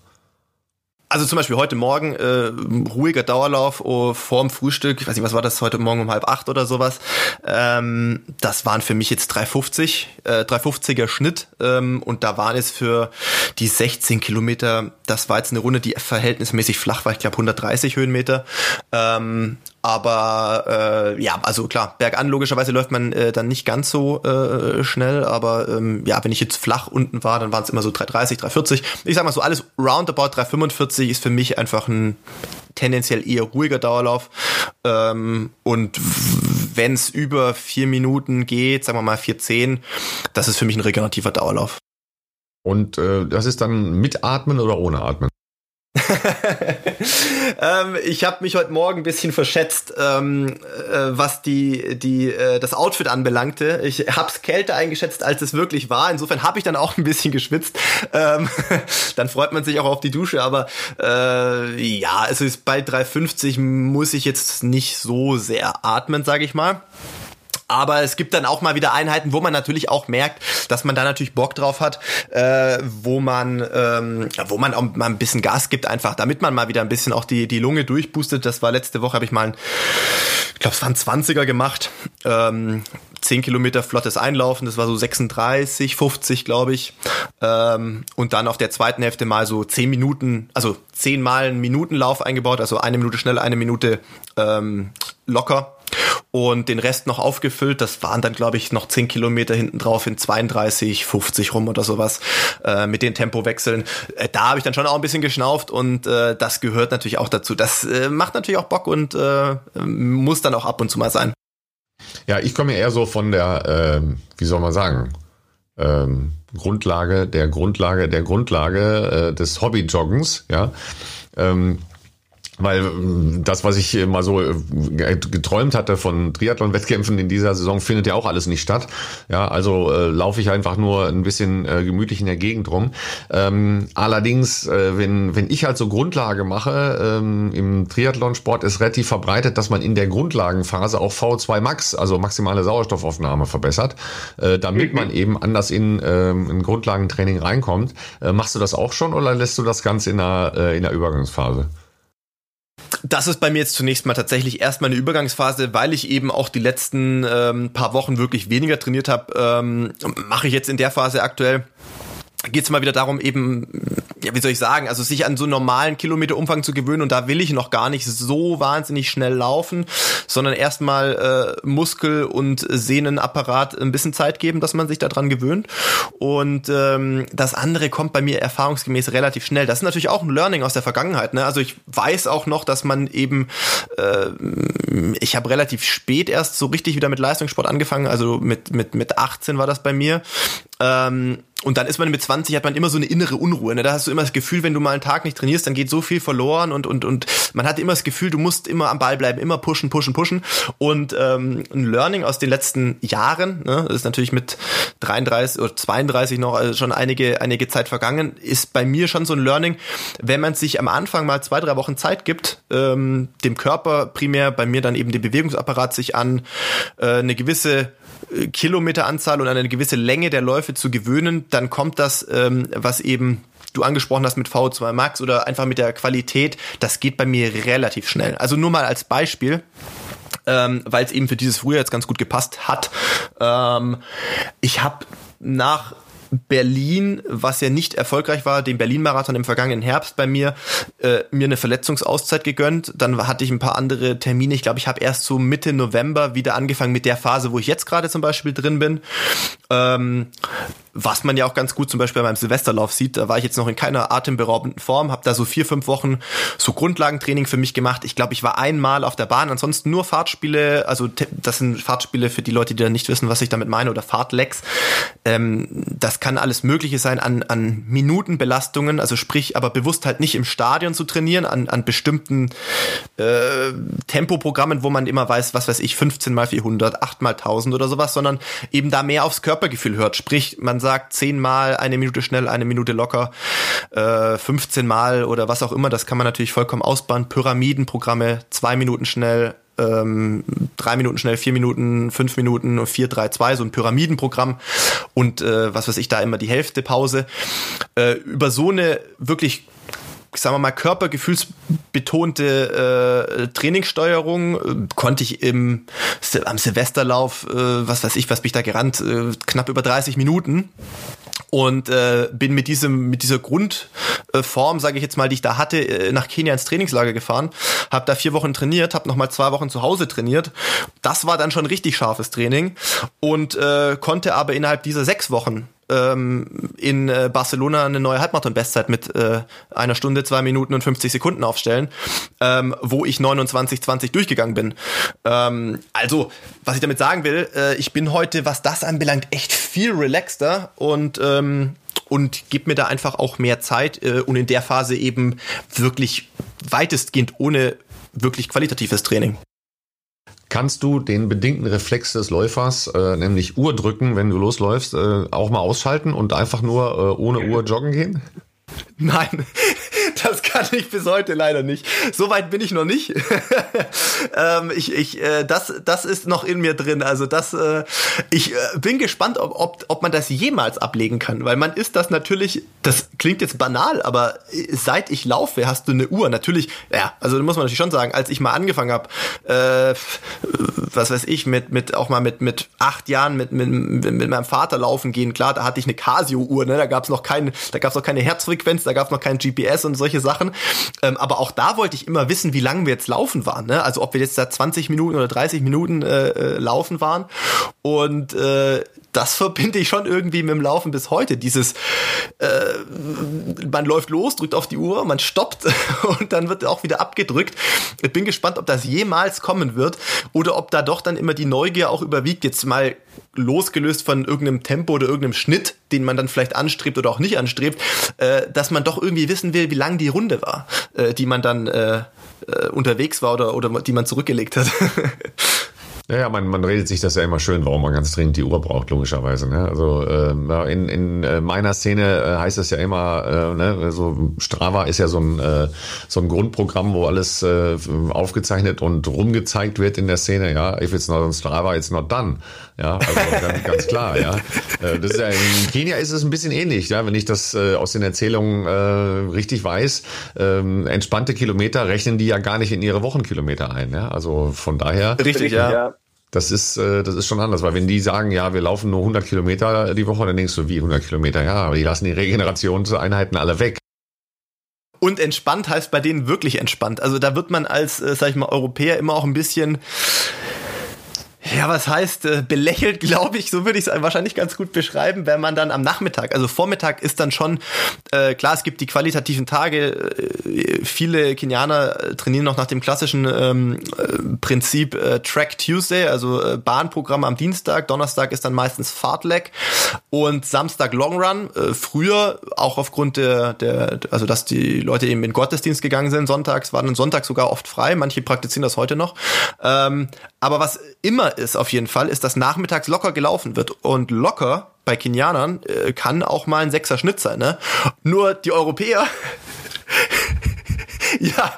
Also zum Beispiel heute Morgen äh, ruhiger Dauerlauf oh, vorm Frühstück. Ich weiß nicht, was war das heute Morgen um halb acht oder sowas. Ähm, das waren für mich jetzt 350, äh, 350er Schnitt ähm, und da waren es für die 16 Kilometer. Das war jetzt eine Runde, die verhältnismäßig flach war. Ich glaube 130 Höhenmeter. Ähm, Aber äh, ja, also klar, bergan logischerweise läuft man äh, dann nicht ganz so äh, schnell, aber ähm, ja, wenn ich jetzt flach unten war, dann waren es immer so 330, 340. Ich sag mal so, alles roundabout 345 ist für mich einfach ein tendenziell eher ruhiger Dauerlauf. Ähm, und wenn es über vier Minuten geht, sagen wir mal 4,10, das ist für mich ein regenerativer Dauerlauf. Und äh, das ist dann mit Atmen oder ohne Atmen? ähm, ich habe mich heute Morgen ein bisschen verschätzt, ähm, äh, was die, die, äh, das Outfit anbelangte. Ich habe es kälter eingeschätzt, als es wirklich war. Insofern habe ich dann auch ein bisschen geschwitzt. Ähm, dann freut man sich auch auf die Dusche. Aber äh, ja, es ist bei 3,50 muss ich jetzt nicht so sehr atmen, sage ich mal. Aber es gibt dann auch mal wieder Einheiten, wo man natürlich auch merkt, dass man da natürlich Bock drauf hat, äh, wo man, ähm, wo man auch mal ein bisschen Gas gibt, einfach, damit man mal wieder ein bisschen auch die, die Lunge durchboostet. Das war letzte Woche, habe ich mal ein, ich glaube, es waren 20er gemacht. Ähm, 10 Kilometer flottes Einlaufen, das war so 36, 50, glaube ich. Ähm, und dann auf der zweiten Hälfte mal so 10 Minuten, also 10 Mal einen Minutenlauf eingebaut, also eine Minute schnell, eine Minute ähm, locker und den Rest noch aufgefüllt. Das waren dann, glaube ich, noch 10 Kilometer hinten drauf in 32, 50 rum oder sowas äh, mit den Tempowechseln. Äh, da habe ich dann schon auch ein bisschen geschnauft und äh, das gehört natürlich auch dazu. Das äh, macht natürlich auch Bock und äh, muss dann auch ab und zu mal sein. Ja, ich komme eher so von der, äh, wie soll man sagen, ähm, Grundlage, der Grundlage, der Grundlage äh, des Hobbyjoggens, ja. Ähm, weil äh, das, was ich mal so äh, geträumt hatte von Triathlon-Wettkämpfen in dieser Saison, findet ja auch alles nicht statt. Ja, also äh, laufe ich einfach nur ein bisschen äh, gemütlich in der Gegend rum. Ähm, allerdings, äh, wenn, wenn ich halt so Grundlage mache, ähm, im Triathlonsport ist relativ verbreitet, dass man in der Grundlagenphase auch V2 Max, also maximale Sauerstoffaufnahme verbessert, äh, damit man eben anders in äh, ein Grundlagentraining reinkommt. Äh, machst du das auch schon oder lässt du das Ganze in der, äh, in der Übergangsphase? Das ist bei mir jetzt zunächst mal tatsächlich erstmal eine Übergangsphase, weil ich eben auch die letzten ähm, paar Wochen wirklich weniger trainiert habe. Ähm, Mache ich jetzt in der Phase aktuell geht es mal wieder darum, eben, ja, wie soll ich sagen, also sich an so normalen Kilometerumfang zu gewöhnen und da will ich noch gar nicht so wahnsinnig schnell laufen, sondern erstmal äh, Muskel- und Sehnenapparat ein bisschen Zeit geben, dass man sich daran gewöhnt. Und ähm, das andere kommt bei mir erfahrungsgemäß relativ schnell. Das ist natürlich auch ein Learning aus der Vergangenheit. Ne? Also ich weiß auch noch, dass man eben, äh, ich habe relativ spät erst so richtig wieder mit Leistungssport angefangen, also mit, mit, mit 18 war das bei mir. Ähm, und dann ist man mit 20, hat man immer so eine innere Unruhe. Ne? Da hast du immer das Gefühl, wenn du mal einen Tag nicht trainierst, dann geht so viel verloren und, und, und man hat immer das Gefühl, du musst immer am Ball bleiben, immer pushen, pushen, pushen. Und ähm, ein Learning aus den letzten Jahren, ne, ist natürlich mit 33 oder 32 noch also schon einige, einige Zeit vergangen, ist bei mir schon so ein Learning, wenn man sich am Anfang mal zwei, drei Wochen Zeit gibt, ähm, dem Körper primär, bei mir dann eben den Bewegungsapparat sich an äh, eine gewisse Kilometeranzahl und eine gewisse Länge der Läufe zu gewöhnen, dann kommt das, ähm, was eben du angesprochen hast mit V2 Max oder einfach mit der Qualität, das geht bei mir relativ schnell. Also nur mal als Beispiel. Ähm, weil es eben für dieses Frühjahr jetzt ganz gut gepasst hat. Ähm, ich habe nach Berlin, was ja nicht erfolgreich war, den Berlin-Marathon im vergangenen Herbst bei mir, äh, mir eine Verletzungsauszeit gegönnt. Dann hatte ich ein paar andere Termine. Ich glaube, ich habe erst so Mitte November wieder angefangen mit der Phase, wo ich jetzt gerade zum Beispiel drin bin. Ähm, was man ja auch ganz gut zum Beispiel beim Silvesterlauf sieht, da war ich jetzt noch in keiner atemberaubenden Form, habe da so vier, fünf Wochen so Grundlagentraining für mich gemacht. Ich glaube, ich war einmal auf der Bahn, ansonsten nur Fahrtspiele, also das sind Fahrtspiele für die Leute, die da nicht wissen, was ich damit meine, oder Fahrtlecks. Ähm, das kann alles Mögliche sein an, an Minutenbelastungen, also sprich, aber bewusst halt nicht im Stadion zu trainieren, an, an bestimmten äh, Tempoprogrammen, wo man immer weiß, was weiß ich, 15 mal 400, 8 mal 1000 oder sowas, sondern eben da mehr aufs Körpergefühl hört. Sprich, man sagt zehnmal eine Minute schnell, eine Minute locker, äh, 15 Mal oder was auch immer, das kann man natürlich vollkommen ausbauen. Pyramidenprogramme, zwei Minuten schnell, ähm, drei Minuten schnell, vier Minuten, fünf Minuten, vier, drei, zwei, so ein Pyramidenprogramm und äh, was weiß ich, da immer die Hälfte Pause. Äh, über so eine wirklich sagen wir mal, körpergefühlsbetonte äh, Trainingssteuerung äh, konnte ich im am Silvesterlauf, äh, was weiß ich, was bin ich da gerannt, äh, knapp über 30 Minuten. Und äh, bin mit diesem mit dieser Grundform, äh, sage ich jetzt mal, die ich da hatte, äh, nach Kenia ins Trainingslager gefahren, habe da vier Wochen trainiert, habe noch mal zwei Wochen zu Hause trainiert. Das war dann schon richtig scharfes Training. Und äh, konnte aber innerhalb dieser sechs Wochen ähm, in äh, Barcelona eine neue Halbmarathon-Bestzeit mit äh, einer Stunde, zwei Minuten und 50 Sekunden aufstellen, ähm, wo ich 29,20 durchgegangen bin. Ähm, also, was ich damit sagen will, äh, ich bin heute, was das anbelangt, echt viel relaxter und ähm, und gib mir da einfach auch mehr Zeit äh, und in der Phase eben wirklich weitestgehend ohne wirklich qualitatives Training kannst du den bedingten Reflex des Läufers, äh, nämlich Uhr drücken, wenn du losläufst, äh, auch mal ausschalten und einfach nur äh, ohne Uhr joggen gehen? Nein, das kann ich bis heute leider nicht. So weit bin ich noch nicht. ähm, ich, ich, äh, das, das ist noch in mir drin. Also das, äh, ich äh, bin gespannt, ob, ob, ob man das jemals ablegen kann, weil man ist das natürlich. Das klingt jetzt banal, aber seit ich laufe, hast du eine Uhr. Natürlich, ja, also da muss man natürlich schon sagen, als ich mal angefangen habe, äh, was weiß ich, mit, mit auch mal mit mit acht Jahren mit mit, mit meinem Vater laufen gehen. Klar, da hatte ich eine Casio-Uhr. Ne, da gab es noch es noch keine Herzfrequenz, da gab es noch kein GPS und solche Sachen. Ähm, aber auch da wollte ich immer wissen, wie lange wir jetzt laufen waren. Ne? Also ob wir jetzt da 20 Minuten oder 30 Minuten äh, äh, laufen waren. Und äh, das verbinde ich schon irgendwie mit dem Laufen bis heute. Dieses, äh, man läuft los, drückt auf die Uhr, man stoppt und dann wird auch wieder abgedrückt. Ich bin gespannt, ob das jemals kommen wird oder ob da doch dann immer die Neugier auch überwiegt. Jetzt mal losgelöst von irgendeinem Tempo oder irgendeinem Schnitt, den man dann vielleicht anstrebt oder auch nicht anstrebt, äh, dass man doch irgendwie wissen will, wie lang die Runde war, äh, die man dann äh, äh unterwegs war oder, oder die man zurückgelegt hat. Ja, man, man redet sich das ja immer schön, warum man ganz dringend die Uhr braucht, logischerweise. Ne? Also äh, in, in äh, meiner Szene äh, heißt es ja immer, äh, ne, so Strava ist ja so ein, äh, so ein Grundprogramm, wo alles äh, aufgezeichnet und rumgezeigt wird in der Szene. Ja, if it's not on Strava, it's not done. Ja, also ganz, ganz klar. Ja, äh, das ist ja in Kenia ist es ein bisschen ähnlich. Ja, wenn ich das äh, aus den Erzählungen äh, richtig weiß, äh, entspannte Kilometer rechnen die ja gar nicht in ihre Wochenkilometer ein. Ja, also von daher. Richtig, ja. Das ist, äh, das ist schon anders, weil wenn die sagen, ja, wir laufen nur 100 Kilometer die Woche, dann denkst du, wie 100 Kilometer? Ja, aber die lassen die Regenerationseinheiten alle weg. Und entspannt heißt bei denen wirklich entspannt. Also da wird man als, äh, sag ich mal, Europäer immer auch ein bisschen ja, was heißt äh, belächelt, glaube ich, so würde ich es wahrscheinlich ganz gut beschreiben, wenn man dann am Nachmittag, also Vormittag ist dann schon, äh, klar, es gibt die qualitativen Tage, äh, viele Kenianer äh, trainieren noch nach dem klassischen ähm, äh, Prinzip äh, Track Tuesday, also äh, Bahnprogramm am Dienstag, Donnerstag ist dann meistens Fahrtleg und Samstag Long Run. Äh, früher, auch aufgrund der, der, also dass die Leute eben in Gottesdienst gegangen sind, sonntags, waren dann Sonntag sogar oft frei, manche praktizieren das heute noch. Ähm, aber was immer ist auf jeden Fall, ist, dass nachmittags locker gelaufen wird. Und locker bei Kenianern äh, kann auch mal ein Sechser Schnitt sein. Ne? Nur die Europäer ja,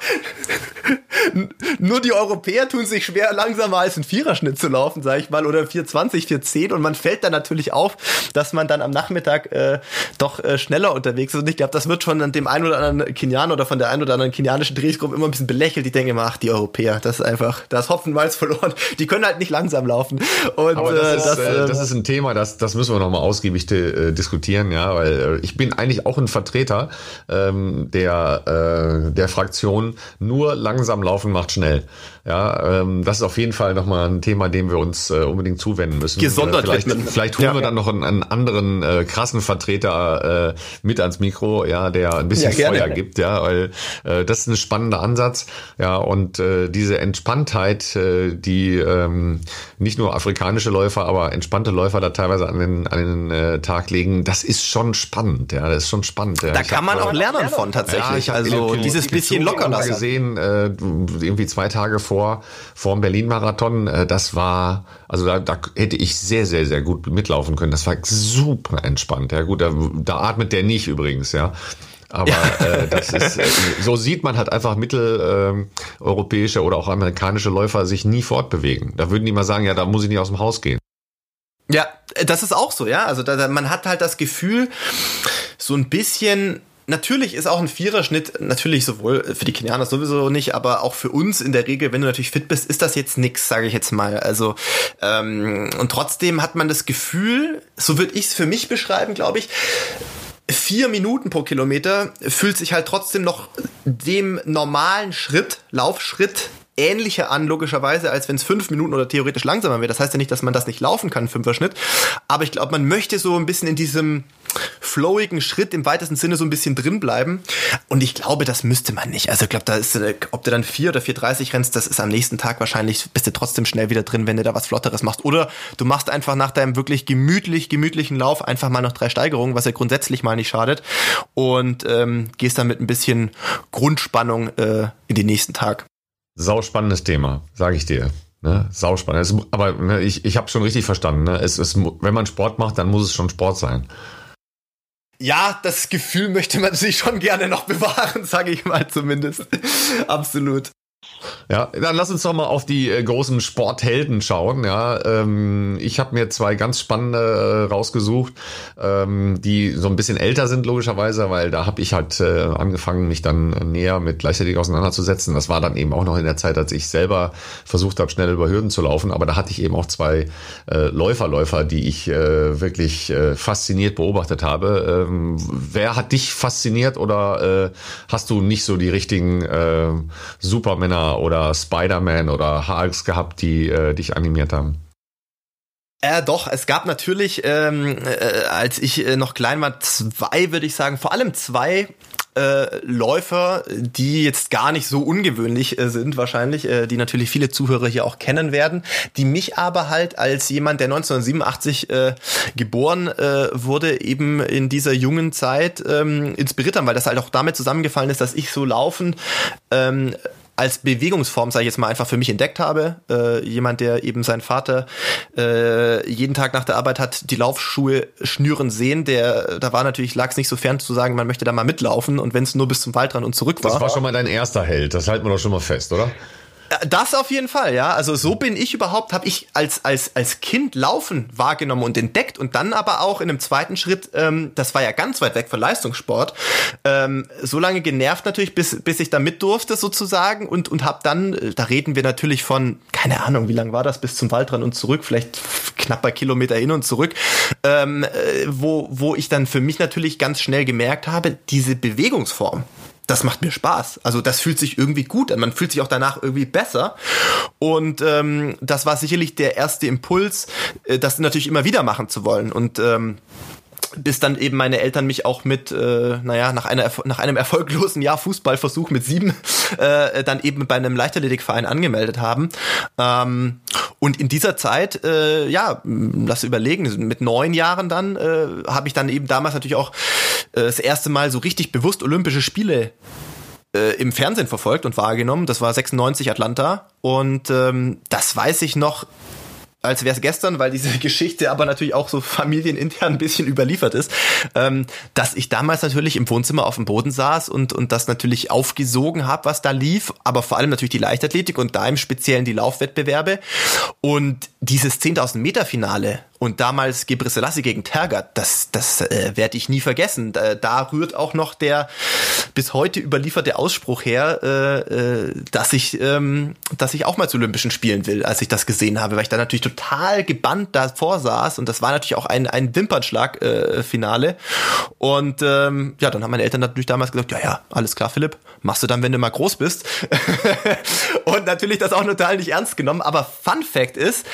nur die Europäer tun sich schwer, langsamer als ein Viererschnitt zu laufen, sag ich mal, oder 420, 410 und man fällt dann natürlich auf, dass man dann am Nachmittag äh, doch äh, schneller unterwegs ist und ich glaube, das wird von dem einen oder anderen Kenianer oder von der einen oder anderen kenianischen Drehgruppe immer ein bisschen belächelt. Ich denke immer, ach, die Europäer, das ist einfach, das Hopfenmalz verloren. Die können halt nicht langsam laufen. Und Aber das, äh, ist, das, äh, das ist ein Thema, das, das müssen wir nochmal ausgiebig äh, diskutieren, ja, weil äh, ich bin eigentlich auch ein Vertreter ähm, der, äh, der Frage, Fraktion nur langsam laufen macht schnell. Ja, ähm, das ist auf jeden Fall nochmal ein Thema, dem wir uns äh, unbedingt zuwenden müssen. Gesondert vielleicht, vielleicht holen ja, wir dann noch einen, einen anderen äh, krassen Vertreter äh, mit ans Mikro, ja, der ein bisschen ja, Feuer gibt, ja, weil äh, das ist ein spannender Ansatz, ja, und äh, diese Entspanntheit, äh, die ähm, nicht nur afrikanische Läufer, aber entspannte Läufer da teilweise an den, an den äh, Tag legen, das ist schon spannend, ja, das ist schon spannend. Ja. Da ich kann man auch lernen von tatsächlich, ja, also dieses bisschen locker lassen. gesehen, äh, irgendwie zwei Tage vor vor, dem Berlin-Marathon. Äh, das war, also da, da hätte ich sehr, sehr, sehr gut mitlaufen können. Das war super entspannt. Ja, gut, da, da atmet der nicht übrigens, ja. Aber äh, das ist, äh, so sieht man halt einfach mitteleuropäische äh, oder auch amerikanische Läufer sich nie fortbewegen. Da würden die mal sagen, ja, da muss ich nicht aus dem Haus gehen. Ja, das ist auch so, ja. Also da, man hat halt das Gefühl, so ein bisschen natürlich ist auch ein Viererschnitt natürlich sowohl für die Kenianer sowieso nicht, aber auch für uns in der Regel, wenn du natürlich fit bist, ist das jetzt nix, sage ich jetzt mal. Also ähm, und trotzdem hat man das Gefühl, so würde ich es für mich beschreiben, glaube ich, vier Minuten pro Kilometer fühlt sich halt trotzdem noch dem normalen Schritt, Laufschritt ähnlicher an, logischerweise, als wenn es fünf Minuten oder theoretisch langsamer wäre. Das heißt ja nicht, dass man das nicht laufen kann, Fünfer-Schnitt. Aber ich glaube, man möchte so ein bisschen in diesem flowigen Schritt im weitesten Sinne so ein bisschen drin bleiben. Und ich glaube, das müsste man nicht. Also ich glaube, da ist, äh, ob du dann vier oder 4,30 rennst, das ist am nächsten Tag wahrscheinlich, bist du trotzdem schnell wieder drin, wenn du da was Flotteres machst. Oder du machst einfach nach deinem wirklich gemütlich, gemütlichen Lauf einfach mal noch drei Steigerungen, was ja grundsätzlich mal nicht schadet. Und ähm, gehst dann mit ein bisschen Grundspannung äh, in den nächsten Tag. Sau spannendes Thema, sage ich dir. Ne? Sau spannend. aber ne, ich, ich habe schon richtig verstanden. Ne? Es, es, wenn man Sport macht, dann muss es schon Sport sein. Ja, das Gefühl möchte man sich schon gerne noch bewahren, sage ich mal zumindest. Absolut. Ja, dann lass uns doch mal auf die äh, großen Sporthelden schauen. Ja, ähm, ich habe mir zwei ganz spannende äh, rausgesucht, ähm, die so ein bisschen älter sind logischerweise, weil da habe ich halt äh, angefangen, mich dann näher mit gleichzeitig auseinanderzusetzen. Das war dann eben auch noch in der Zeit, als ich selber versucht habe, schnell über Hürden zu laufen. Aber da hatte ich eben auch zwei äh, Läuferläufer, die ich äh, wirklich äh, fasziniert beobachtet habe. Ähm, wer hat dich fasziniert oder äh, hast du nicht so die richtigen äh, Supermänner oder Spider-Man oder Hulks gehabt, die äh, dich animiert haben? Äh, doch, es gab natürlich, ähm, äh, als ich äh, noch klein war, zwei, würde ich sagen, vor allem zwei äh, Läufer, die jetzt gar nicht so ungewöhnlich äh, sind wahrscheinlich, äh, die natürlich viele Zuhörer hier auch kennen werden, die mich aber halt als jemand, der 1987 äh, geboren äh, wurde, eben in dieser jungen Zeit ähm, inspiriert haben, weil das halt auch damit zusammengefallen ist, dass ich so laufen ähm, als Bewegungsform, sage ich jetzt mal, einfach für mich entdeckt habe. Äh, jemand, der eben seinen Vater äh, jeden Tag nach der Arbeit hat die Laufschuhe schnüren sehen, der, da war natürlich, lag es nicht so fern zu sagen, man möchte da mal mitlaufen und wenn es nur bis zum Waldrand und zurück war. Das war schon mal dein erster Held, das halten wir doch schon mal fest, oder? Das auf jeden Fall, ja. Also so bin ich überhaupt, habe ich als, als, als Kind Laufen wahrgenommen und entdeckt und dann aber auch in einem zweiten Schritt, ähm, das war ja ganz weit weg von Leistungssport, ähm, so lange genervt natürlich, bis, bis ich da mit durfte sozusagen und, und habe dann, äh, da reden wir natürlich von, keine Ahnung, wie lang war das, bis zum Waldrand und zurück, vielleicht knapper Kilometer hin und zurück, ähm, äh, wo, wo ich dann für mich natürlich ganz schnell gemerkt habe, diese Bewegungsform, das macht mir Spaß. Also das fühlt sich irgendwie gut an. Man fühlt sich auch danach irgendwie besser. Und ähm, das war sicherlich der erste Impuls, äh, das natürlich immer wieder machen zu wollen. Und ähm, bis dann eben meine Eltern mich auch mit, äh, naja, nach, einer, nach einem erfolglosen Jahr Fußballversuch mit sieben äh, dann eben bei einem Leichtathletikverein angemeldet haben. Ähm, und in dieser Zeit, äh, ja, lass überlegen, mit neun Jahren dann äh, habe ich dann eben damals natürlich auch äh, das erste Mal so richtig bewusst Olympische Spiele äh, im Fernsehen verfolgt und wahrgenommen. Das war 96 Atlanta und ähm, das weiß ich noch als wäre es gestern, weil diese Geschichte aber natürlich auch so familienintern ein bisschen überliefert ist, ähm, dass ich damals natürlich im Wohnzimmer auf dem Boden saß und, und das natürlich aufgesogen habe, was da lief, aber vor allem natürlich die Leichtathletik und da im Speziellen die Laufwettbewerbe. Und dieses 10.000 Meter Finale und damals Gebre gegen Tergat, das, das äh, werde ich nie vergessen. Da, da rührt auch noch der bis heute überlieferte Ausspruch her, äh, äh, dass ich, ähm, dass ich auch mal zu Olympischen Spielen will, als ich das gesehen habe, weil ich da natürlich total gebannt davor saß und das war natürlich auch ein, ein Wimpernschlag-Finale. Äh, und ähm, ja, dann haben meine Eltern natürlich damals gesagt, ja, ja, alles klar, Philipp, machst du dann, wenn du mal groß bist. und natürlich das auch total nicht ernst genommen. Aber Fun Fact ist,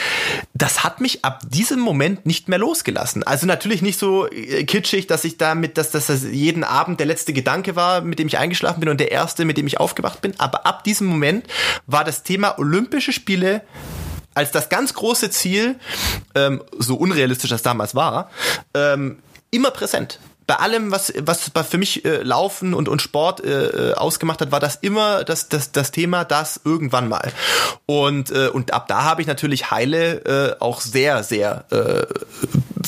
das hat mich ab diesem Moment nicht mehr losgelassen. Also natürlich nicht so äh, kitschig, dass ich damit, dass das jeden Abend der letzte Gedanke war, mit dem ich eingeschlafen bin und der erste, mit dem ich aufgewacht bin. Aber ab diesem Moment war das Thema Olympische Spiele als das ganz große Ziel, ähm, so unrealistisch das damals war, ähm, immer präsent bei allem, was, was für mich äh, Laufen und, und Sport äh, äh, ausgemacht hat, war das immer das, das, das Thema, das irgendwann mal. Und, äh, und ab da habe ich natürlich Heile äh, auch sehr, sehr äh,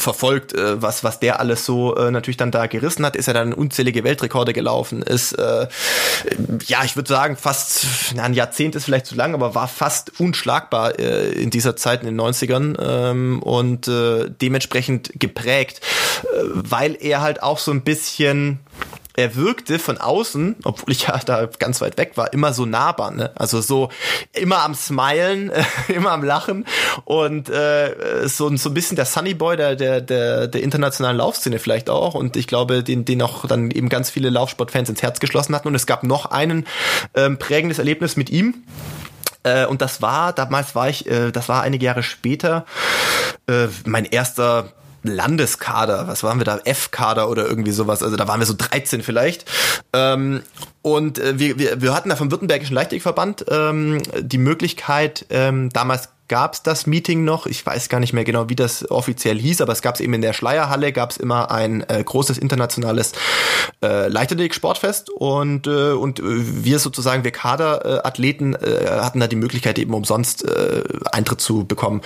verfolgt, äh, was, was der alles so äh, natürlich dann da gerissen hat. Ist er dann unzählige Weltrekorde gelaufen, ist, äh, ja, ich würde sagen, fast, na, ein Jahrzehnt ist vielleicht zu lang, aber war fast unschlagbar äh, in dieser Zeit in den 90ern ähm, und äh, dementsprechend geprägt, äh, weil er halt auch so ein bisschen er wirkte von außen, obwohl ich ja da ganz weit weg war, immer so nahbar. Ne? Also so immer am Smilen, immer am Lachen und äh, so, so ein bisschen der Sunny Boy der, der, der, der internationalen Laufszene vielleicht auch. Und ich glaube, den, den auch dann eben ganz viele Laufsportfans ins Herz geschlossen hatten. Und es gab noch einen ähm, prägendes Erlebnis mit ihm. Äh, und das war, damals war ich, äh, das war einige Jahre später, äh, mein erster Landeskader, was waren wir da, F-Kader oder irgendwie sowas, also da waren wir so 13 vielleicht. Ähm, und äh, wir, wir, wir hatten da vom Württembergischen Leichtathletikverband ähm, die Möglichkeit, ähm, damals gab es das Meeting noch. Ich weiß gar nicht mehr genau, wie das offiziell hieß, aber es gab es eben in der Schleierhalle, gab es immer ein äh, großes internationales äh, Leichtathletik-Sportfest und, äh, und wir sozusagen, wir Kaderathleten, äh, hatten da die Möglichkeit eben umsonst äh, Eintritt zu bekommen.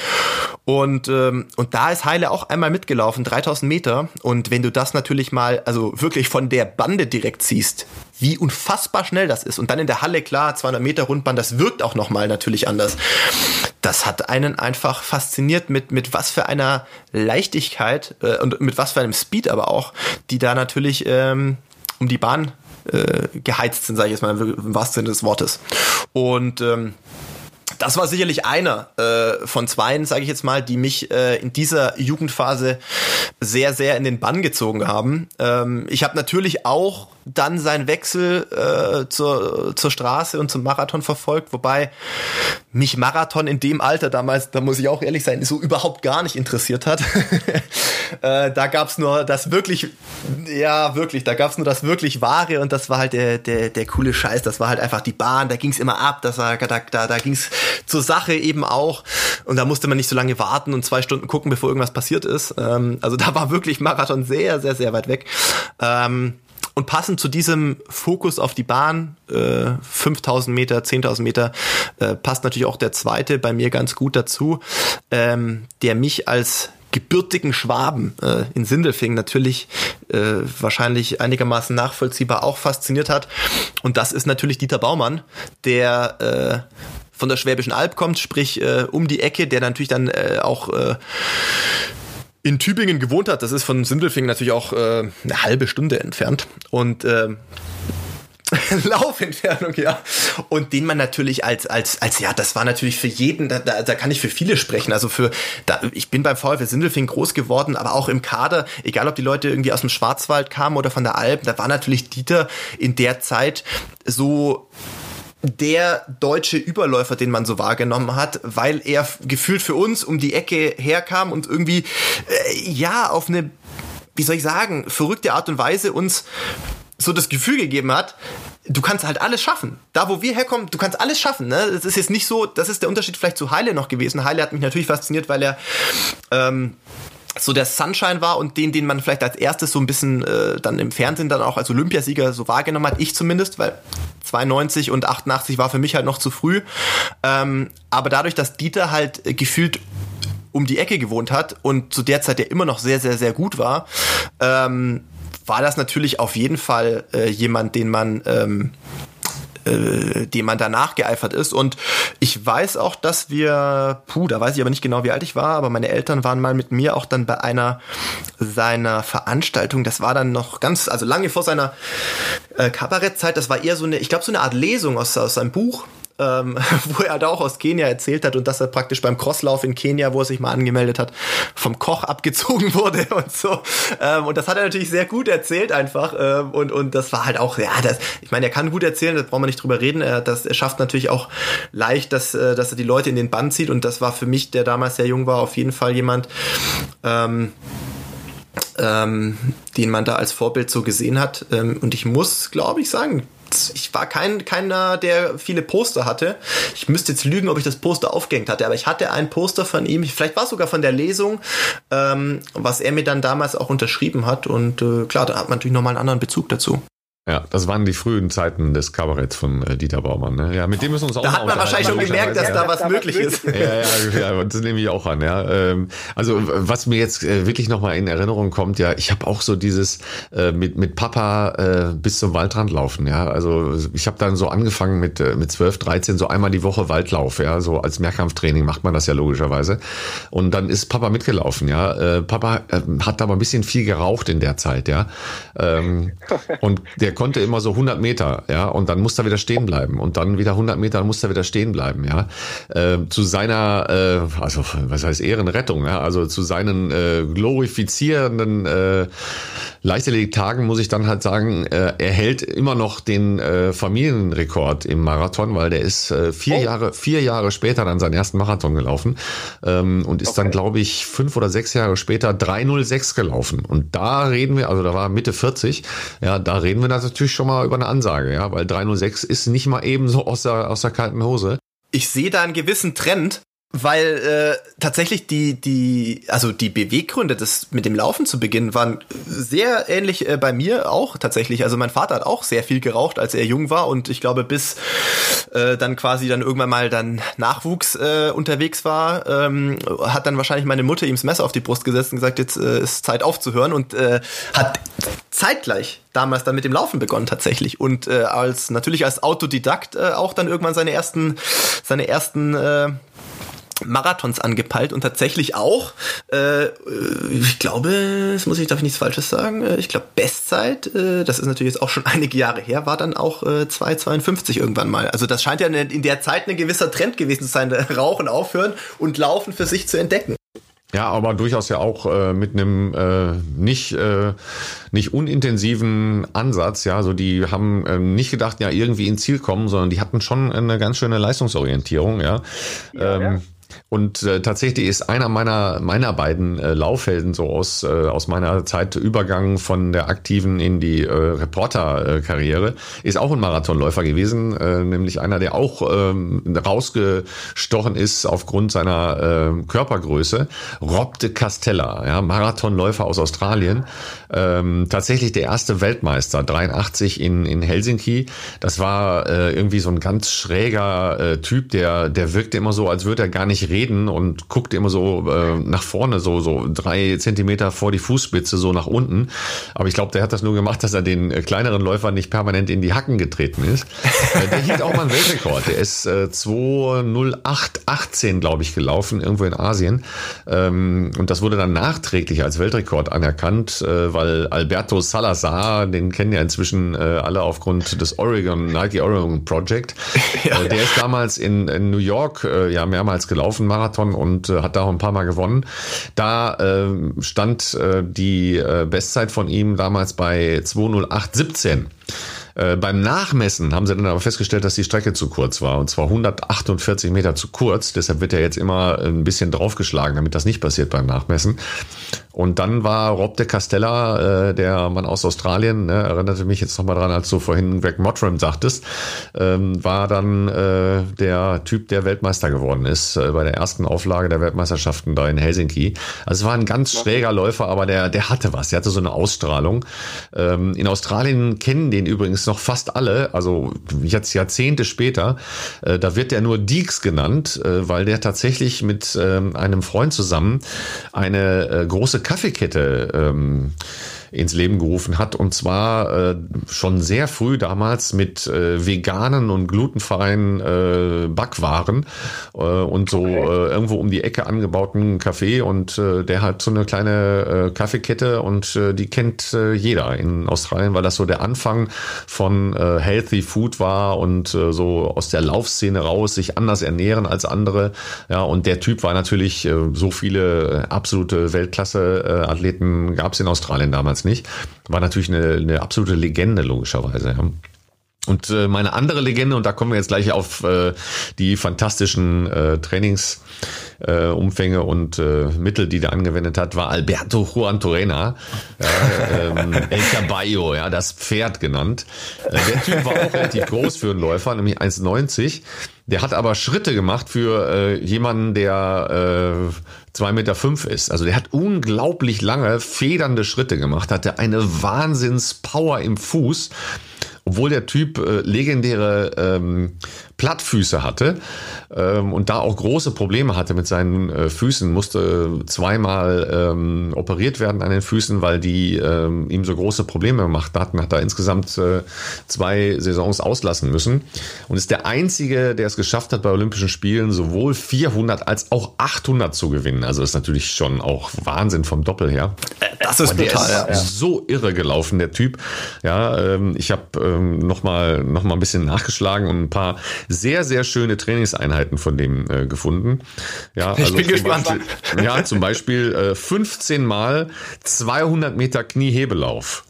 Und, ähm, und da ist Heile auch einmal mitgelaufen, 3000 Meter. Und wenn du das natürlich mal, also wirklich von der Bande direkt ziehst, wie unfassbar schnell das ist. Und dann in der Halle, klar, 200 Meter Rundbahn, das wirkt auch nochmal natürlich anders. Das hat einen einfach fasziniert mit, mit was für einer Leichtigkeit äh, und mit was für einem Speed aber auch, die da natürlich ähm, um die Bahn äh, geheizt sind, sage ich jetzt mal im wahrsten Sinne des Wortes. Und ähm, das war sicherlich einer äh, von zweien, sage ich jetzt mal, die mich äh, in dieser Jugendphase sehr, sehr in den Bann gezogen haben. Ähm, ich habe natürlich auch dann seinen Wechsel äh, zur, zur Straße und zum Marathon verfolgt, wobei mich Marathon in dem Alter damals, da muss ich auch ehrlich sein, so überhaupt gar nicht interessiert hat. äh, da gab's nur das wirklich, ja wirklich, da gab's nur das wirklich Wahre und das war halt der, der, der coole Scheiß, das war halt einfach die Bahn, da ging's immer ab, das war, da, da, da ging's zur Sache eben auch und da musste man nicht so lange warten und zwei Stunden gucken, bevor irgendwas passiert ist. Ähm, also da war wirklich Marathon sehr, sehr, sehr weit weg. Ähm, und passend zu diesem Fokus auf die Bahn, äh, 5000 Meter, 10.000 Meter, äh, passt natürlich auch der zweite bei mir ganz gut dazu, ähm, der mich als gebürtigen Schwaben äh, in Sindelfing natürlich äh, wahrscheinlich einigermaßen nachvollziehbar auch fasziniert hat. Und das ist natürlich Dieter Baumann, der äh, von der Schwäbischen Alb kommt, sprich äh, um die Ecke, der natürlich dann äh, auch äh, in Tübingen gewohnt hat. Das ist von Sindelfingen natürlich auch äh, eine halbe Stunde entfernt. Und äh, Laufentfernung, ja. Und den man natürlich als, als, als, ja, das war natürlich für jeden, da, da, da kann ich für viele sprechen. Also für, da, ich bin beim VfL Sindelfing groß geworden, aber auch im Kader, egal ob die Leute irgendwie aus dem Schwarzwald kamen oder von der Alp, da war natürlich Dieter in der Zeit so der deutsche Überläufer, den man so wahrgenommen hat, weil er gefühlt für uns um die Ecke herkam und irgendwie, äh, ja, auf eine, wie soll ich sagen, verrückte Art und Weise uns so das Gefühl gegeben hat, du kannst halt alles schaffen. Da, wo wir herkommen, du kannst alles schaffen. Ne? Das ist jetzt nicht so, das ist der Unterschied vielleicht zu Heile noch gewesen. Heile hat mich natürlich fasziniert, weil er ähm, so der Sunshine war und den, den man vielleicht als erstes so ein bisschen äh, dann im Fernsehen dann auch als Olympiasieger so wahrgenommen hat, ich zumindest, weil 92 und 88 war für mich halt noch zu früh. Ähm, aber dadurch, dass Dieter halt äh, gefühlt um die Ecke gewohnt hat und zu der Zeit der immer noch sehr, sehr, sehr gut war, ähm, war das natürlich auf jeden Fall äh, jemand, den man ähm, äh, dem man danach geeifert ist. Und ich weiß auch, dass wir, puh, da weiß ich aber nicht genau, wie alt ich war, aber meine Eltern waren mal mit mir auch dann bei einer seiner Veranstaltung. Das war dann noch ganz, also lange vor seiner äh, Kabarettzeit. Das war eher so eine, ich glaube, so eine Art Lesung aus, aus seinem Buch ähm, wo er da auch aus Kenia erzählt hat und dass er praktisch beim Crosslauf in Kenia, wo er sich mal angemeldet hat, vom Koch abgezogen wurde und so. Ähm, und das hat er natürlich sehr gut erzählt einfach. Ähm, und, und das war halt auch, ja, das, ich meine, er kann gut erzählen, da brauchen wir nicht drüber reden. Er, das, er schafft natürlich auch leicht, dass, äh, dass er die Leute in den Bann zieht. Und das war für mich, der damals sehr jung war, auf jeden Fall jemand, ähm, ähm, den man da als Vorbild so gesehen hat. Ähm, und ich muss, glaube ich, sagen, ich war kein, keiner, der viele Poster hatte. Ich müsste jetzt lügen, ob ich das Poster aufgehängt hatte, aber ich hatte ein Poster von ihm, vielleicht war es sogar von der Lesung, ähm, was er mir dann damals auch unterschrieben hat. Und äh, klar, da hat man natürlich nochmal einen anderen Bezug dazu. Ja, das waren die frühen Zeiten des Kabaretts von äh, Dieter Baumann. Ne? Ja, mit dem müssen wir uns auch Da hat man wahrscheinlich schon gemerkt, dass da was möglich ist. Ja, ja, ja, das nehme ich auch an. Ja, ähm, also was mir jetzt äh, wirklich nochmal in Erinnerung kommt, ja, ich habe auch so dieses äh, mit mit Papa äh, bis zum Waldrand laufen. Ja, also ich habe dann so angefangen mit äh, mit 12, 13 so einmal die Woche Waldlauf. Ja, so als Mehrkampftraining macht man das ja logischerweise. Und dann ist Papa mitgelaufen. Ja, äh, Papa äh, hat aber ein bisschen viel geraucht in der Zeit. Ja, ähm, und der konnte immer so 100 Meter, ja, und dann musste er wieder stehen bleiben und dann wieder 100 Meter, dann musste er wieder stehen bleiben, ja. Äh, zu seiner, äh, also was heißt Ehrenrettung, ja, also zu seinen äh, glorifizierenden äh, Leichtathletik-Tagen muss ich dann halt sagen, äh, er hält immer noch den äh, Familienrekord im Marathon, weil der ist äh, vier oh. Jahre, vier Jahre später dann seinen ersten Marathon gelaufen ähm, und ist okay. dann, glaube ich, fünf oder sechs Jahre später 306 gelaufen. Und da reden wir, also da war Mitte 40, ja, da reden wir natürlich schon mal über eine Ansage, ja, weil 306 ist nicht mal eben so aus der, aus der kalten Hose. Ich sehe da einen gewissen Trend, weil äh, tatsächlich die die also die Beweggründe das mit dem Laufen zu beginnen waren sehr ähnlich äh, bei mir auch tatsächlich. Also mein Vater hat auch sehr viel geraucht als er jung war und ich glaube bis äh, dann quasi dann irgendwann mal dann Nachwuchs äh, unterwegs war ähm, hat dann wahrscheinlich meine Mutter ihm das Messer auf die Brust gesetzt und gesagt jetzt äh, ist Zeit aufzuhören und äh, hat zeitgleich damals dann mit dem Laufen begonnen tatsächlich und äh, als natürlich als Autodidakt äh, auch dann irgendwann seine ersten seine ersten äh, Marathons angepeilt und tatsächlich auch, äh, ich glaube, das muss ich, darf ich nichts Falsches sagen, äh, ich glaube Bestzeit, äh, das ist natürlich jetzt auch schon einige Jahre her, war dann auch äh, 2,52 irgendwann mal. Also das scheint ja in der Zeit ein gewisser Trend gewesen zu sein, Rauchen aufhören und Laufen für sich zu entdecken. Ja, aber durchaus ja auch äh, mit einem äh, nicht äh, nicht unintensiven Ansatz. Ja, also die haben äh, nicht gedacht, ja irgendwie ins Ziel kommen, sondern die hatten schon eine ganz schöne Leistungsorientierung. Ja, ja, ähm, ja. Und äh, tatsächlich ist einer meiner meiner beiden äh, Laufhelden so aus äh, aus meiner Zeit Übergang von der aktiven in die äh, Reporterkarriere ist auch ein Marathonläufer gewesen, äh, nämlich einer, der auch ähm, rausgestochen ist aufgrund seiner äh, Körpergröße. Rob de Castella, ja, Marathonläufer aus Australien, ähm, tatsächlich der erste Weltmeister, 83 in in Helsinki. Das war äh, irgendwie so ein ganz schräger äh, Typ, der der wirkte immer so, als würde er gar nicht reden und guckt immer so äh, nach vorne, so, so drei Zentimeter vor die Fußspitze, so nach unten. Aber ich glaube, der hat das nur gemacht, dass er den äh, kleineren Läufern nicht permanent in die Hacken getreten ist. äh, der hielt auch mal einen Weltrekord. Der ist äh, 20818, glaube ich, gelaufen, irgendwo in Asien. Ähm, und das wurde dann nachträglich als Weltrekord anerkannt, äh, weil Alberto Salazar, den kennen ja inzwischen äh, alle aufgrund des Oregon, Nike Oregon Project. ja, äh, der ist damals in, in New York äh, ja mehrmals gelaufen gelaufen, Marathon, und äh, hat da auch ein paar Mal gewonnen. Da äh, stand äh, die äh, Bestzeit von ihm damals bei 208,17. Äh, beim Nachmessen haben sie dann aber festgestellt, dass die Strecke zu kurz war. Und zwar 148 Meter zu kurz. Deshalb wird er jetzt immer ein bisschen draufgeschlagen, damit das nicht passiert beim Nachmessen. Und dann war Rob de Castella, äh, der Mann aus Australien, ne, erinnerte mich jetzt nochmal dran, als du vorhin Greg Mottram sagtest, ähm, war dann äh, der Typ, der Weltmeister geworden ist äh, bei der ersten Auflage der Weltmeisterschaften da in Helsinki. Also es war ein ganz schräger Läufer, aber der, der hatte was, der hatte so eine Ausstrahlung. Ähm, in Australien kennen den übrigens noch fast alle, also jetzt Jahrzehnte später. Äh, da wird der nur Deeks genannt, äh, weil der tatsächlich mit äh, einem Freund zusammen eine äh, große Kaffeekette ähm, ins Leben gerufen hat. Und zwar äh, schon sehr früh damals mit äh, veganen und glutenfreien äh, Backwaren äh, und so okay. äh, irgendwo um die Ecke angebauten Kaffee. Und äh, der hat so eine kleine äh, Kaffeekette und äh, die kennt äh, jeder in Australien, weil das so der Anfang von äh, Healthy Food war und äh, so aus der Laufszene raus sich anders ernähren als andere. Ja, und der Typ war natürlich äh, so viele absolute Weltklasse-Athleten äh, gab es in Australien damals nicht. War natürlich eine, eine absolute Legende, logischerweise. Ja. Und äh, meine andere Legende, und da kommen wir jetzt gleich auf äh, die fantastischen äh, Trainingsumfänge äh, und äh, Mittel, die der angewendet hat, war Alberto Juan Torena, ja, ähm, El Caballo, ja, das Pferd genannt. Äh, der Typ war auch relativ groß für einen Läufer, nämlich 1,90. Der hat aber Schritte gemacht für äh, jemanden, der äh, Meter fünf ist. Also der hat unglaublich lange federnde Schritte gemacht, hatte eine Wahnsinnspower im Fuß obwohl der Typ äh, legendäre ähm, Plattfüße hatte ähm, und da auch große Probleme hatte mit seinen äh, Füßen, musste zweimal ähm, operiert werden an den Füßen, weil die ähm, ihm so große Probleme gemacht hatten, hat er insgesamt äh, zwei Saisons auslassen müssen und ist der einzige, der es geschafft hat, bei Olympischen Spielen sowohl 400 als auch 800 zu gewinnen. Also ist natürlich schon auch Wahnsinn vom Doppel her. Das ist brutal. Der ist so irre gelaufen, der Typ. Ja, ähm, ich habe ähm, noch mal noch mal ein bisschen nachgeschlagen und ein paar sehr, sehr schöne Trainingseinheiten von dem äh, gefunden. Ja, ich also bin gespannt. Beispiel, ja, zum Beispiel äh, 15 mal 200 Meter Kniehebelauf.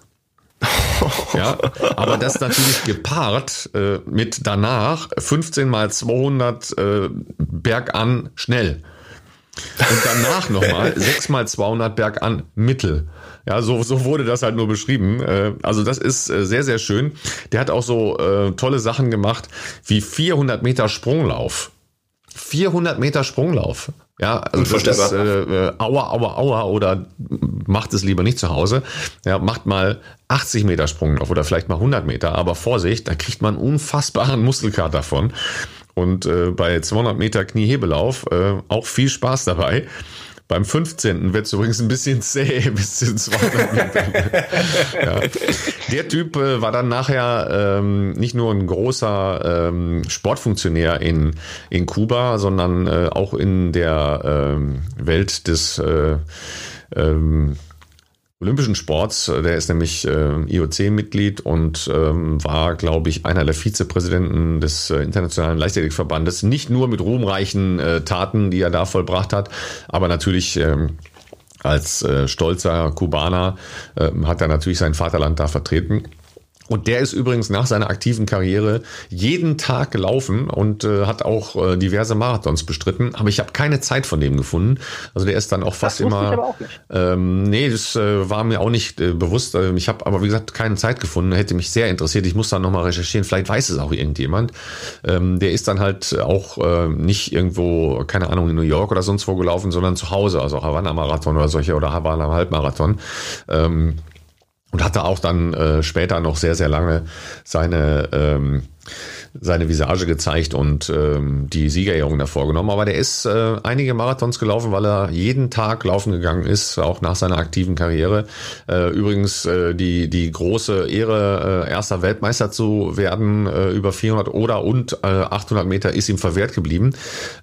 ja, aber das natürlich gepaart äh, mit danach 15 mal 200 äh, bergan schnell. Und danach nochmal 6 mal 200 bergan mittel. Ja, so, so wurde das halt nur beschrieben. Äh, also das ist äh, sehr, sehr schön. Der hat auch so äh, tolle Sachen gemacht wie 400 Meter Sprunglauf. 400 Meter Sprunglauf. Ja, also das ist äh, Aua, Aua, Aua oder macht es lieber nicht zu Hause. Ja, macht mal 80 Meter Sprunglauf oder vielleicht mal 100 Meter. Aber Vorsicht, da kriegt man unfassbaren Muskelkater davon. Und äh, bei 200 Meter Kniehebelauf äh, auch viel Spaß dabei. Beim 15. wird es übrigens ein bisschen zäh bis zu 200 Metern. ja. Der Typ äh, war dann nachher ähm, nicht nur ein großer ähm, Sportfunktionär in, in Kuba, sondern äh, auch in der ähm, Welt des äh, ähm, Olympischen Sports. Der ist nämlich äh, IOC-Mitglied und ähm, war, glaube ich, einer der Vizepräsidenten des äh, Internationalen Leichtathletikverbandes. Nicht nur mit ruhmreichen äh, Taten, die er da vollbracht hat, aber natürlich ähm, als äh, stolzer Kubaner äh, hat er natürlich sein Vaterland da vertreten. Und der ist übrigens nach seiner aktiven Karriere jeden Tag gelaufen und äh, hat auch äh, diverse Marathons bestritten. Aber ich habe keine Zeit von dem gefunden. Also der ist dann auch fast das immer. Ich aber auch nicht. Ähm, nee, das äh, war mir auch nicht äh, bewusst. Ähm, ich habe aber wie gesagt keine Zeit gefunden. Hätte mich sehr interessiert. Ich muss dann nochmal recherchieren. Vielleicht weiß es auch irgendjemand. Ähm, der ist dann halt auch äh, nicht irgendwo, keine Ahnung, in New York oder sonst wo gelaufen, sondern zu Hause, also Havanna Marathon oder solche oder Havanna Halbmarathon. Ähm, und hatte auch dann äh, später noch sehr, sehr lange seine ähm, seine Visage gezeigt und ähm, die Siegerehrung davor genommen. Aber der ist äh, einige Marathons gelaufen, weil er jeden Tag laufen gegangen ist, auch nach seiner aktiven Karriere. Äh, übrigens äh, die, die große Ehre, äh, erster Weltmeister zu werden äh, über 400 oder und äh, 800 Meter ist ihm verwehrt geblieben.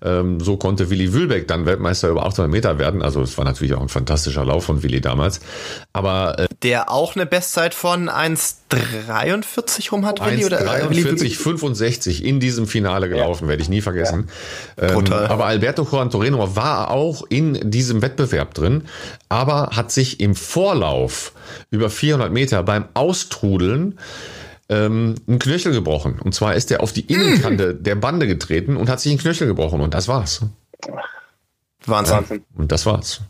Ähm, so konnte Willi Wülbeck dann Weltmeister über 800 Meter werden. Also es war natürlich auch ein fantastischer Lauf von Willi damals. Aber äh, der auch eine Bestzeit von 1,43 rum hat, Willi? 1,43, 75 65 in diesem Finale gelaufen, ja. werde ich nie vergessen. Ja. Ähm, aber Alberto Juan Toreno war auch in diesem Wettbewerb drin, aber hat sich im Vorlauf über 400 Meter beim Austrudeln ähm, einen Knöchel gebrochen. Und zwar ist er auf die Innenkante der Bande getreten und hat sich einen Knöchel gebrochen. Und das war's. Wahnsinn. Und das war's.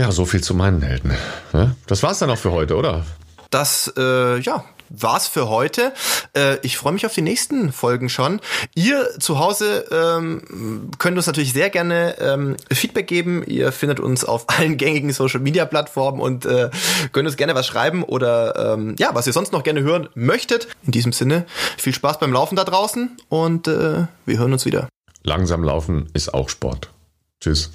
Ja, so viel zu meinen Helden. Das war's dann auch für heute, oder? Das, äh, ja, war's für heute. Äh, ich freue mich auf die nächsten Folgen schon. Ihr zu Hause ähm, könnt uns natürlich sehr gerne ähm, Feedback geben. Ihr findet uns auf allen gängigen Social Media Plattformen und äh, könnt uns gerne was schreiben oder ähm, ja, was ihr sonst noch gerne hören möchtet. In diesem Sinne, viel Spaß beim Laufen da draußen und äh, wir hören uns wieder. Langsam laufen ist auch Sport. Tschüss.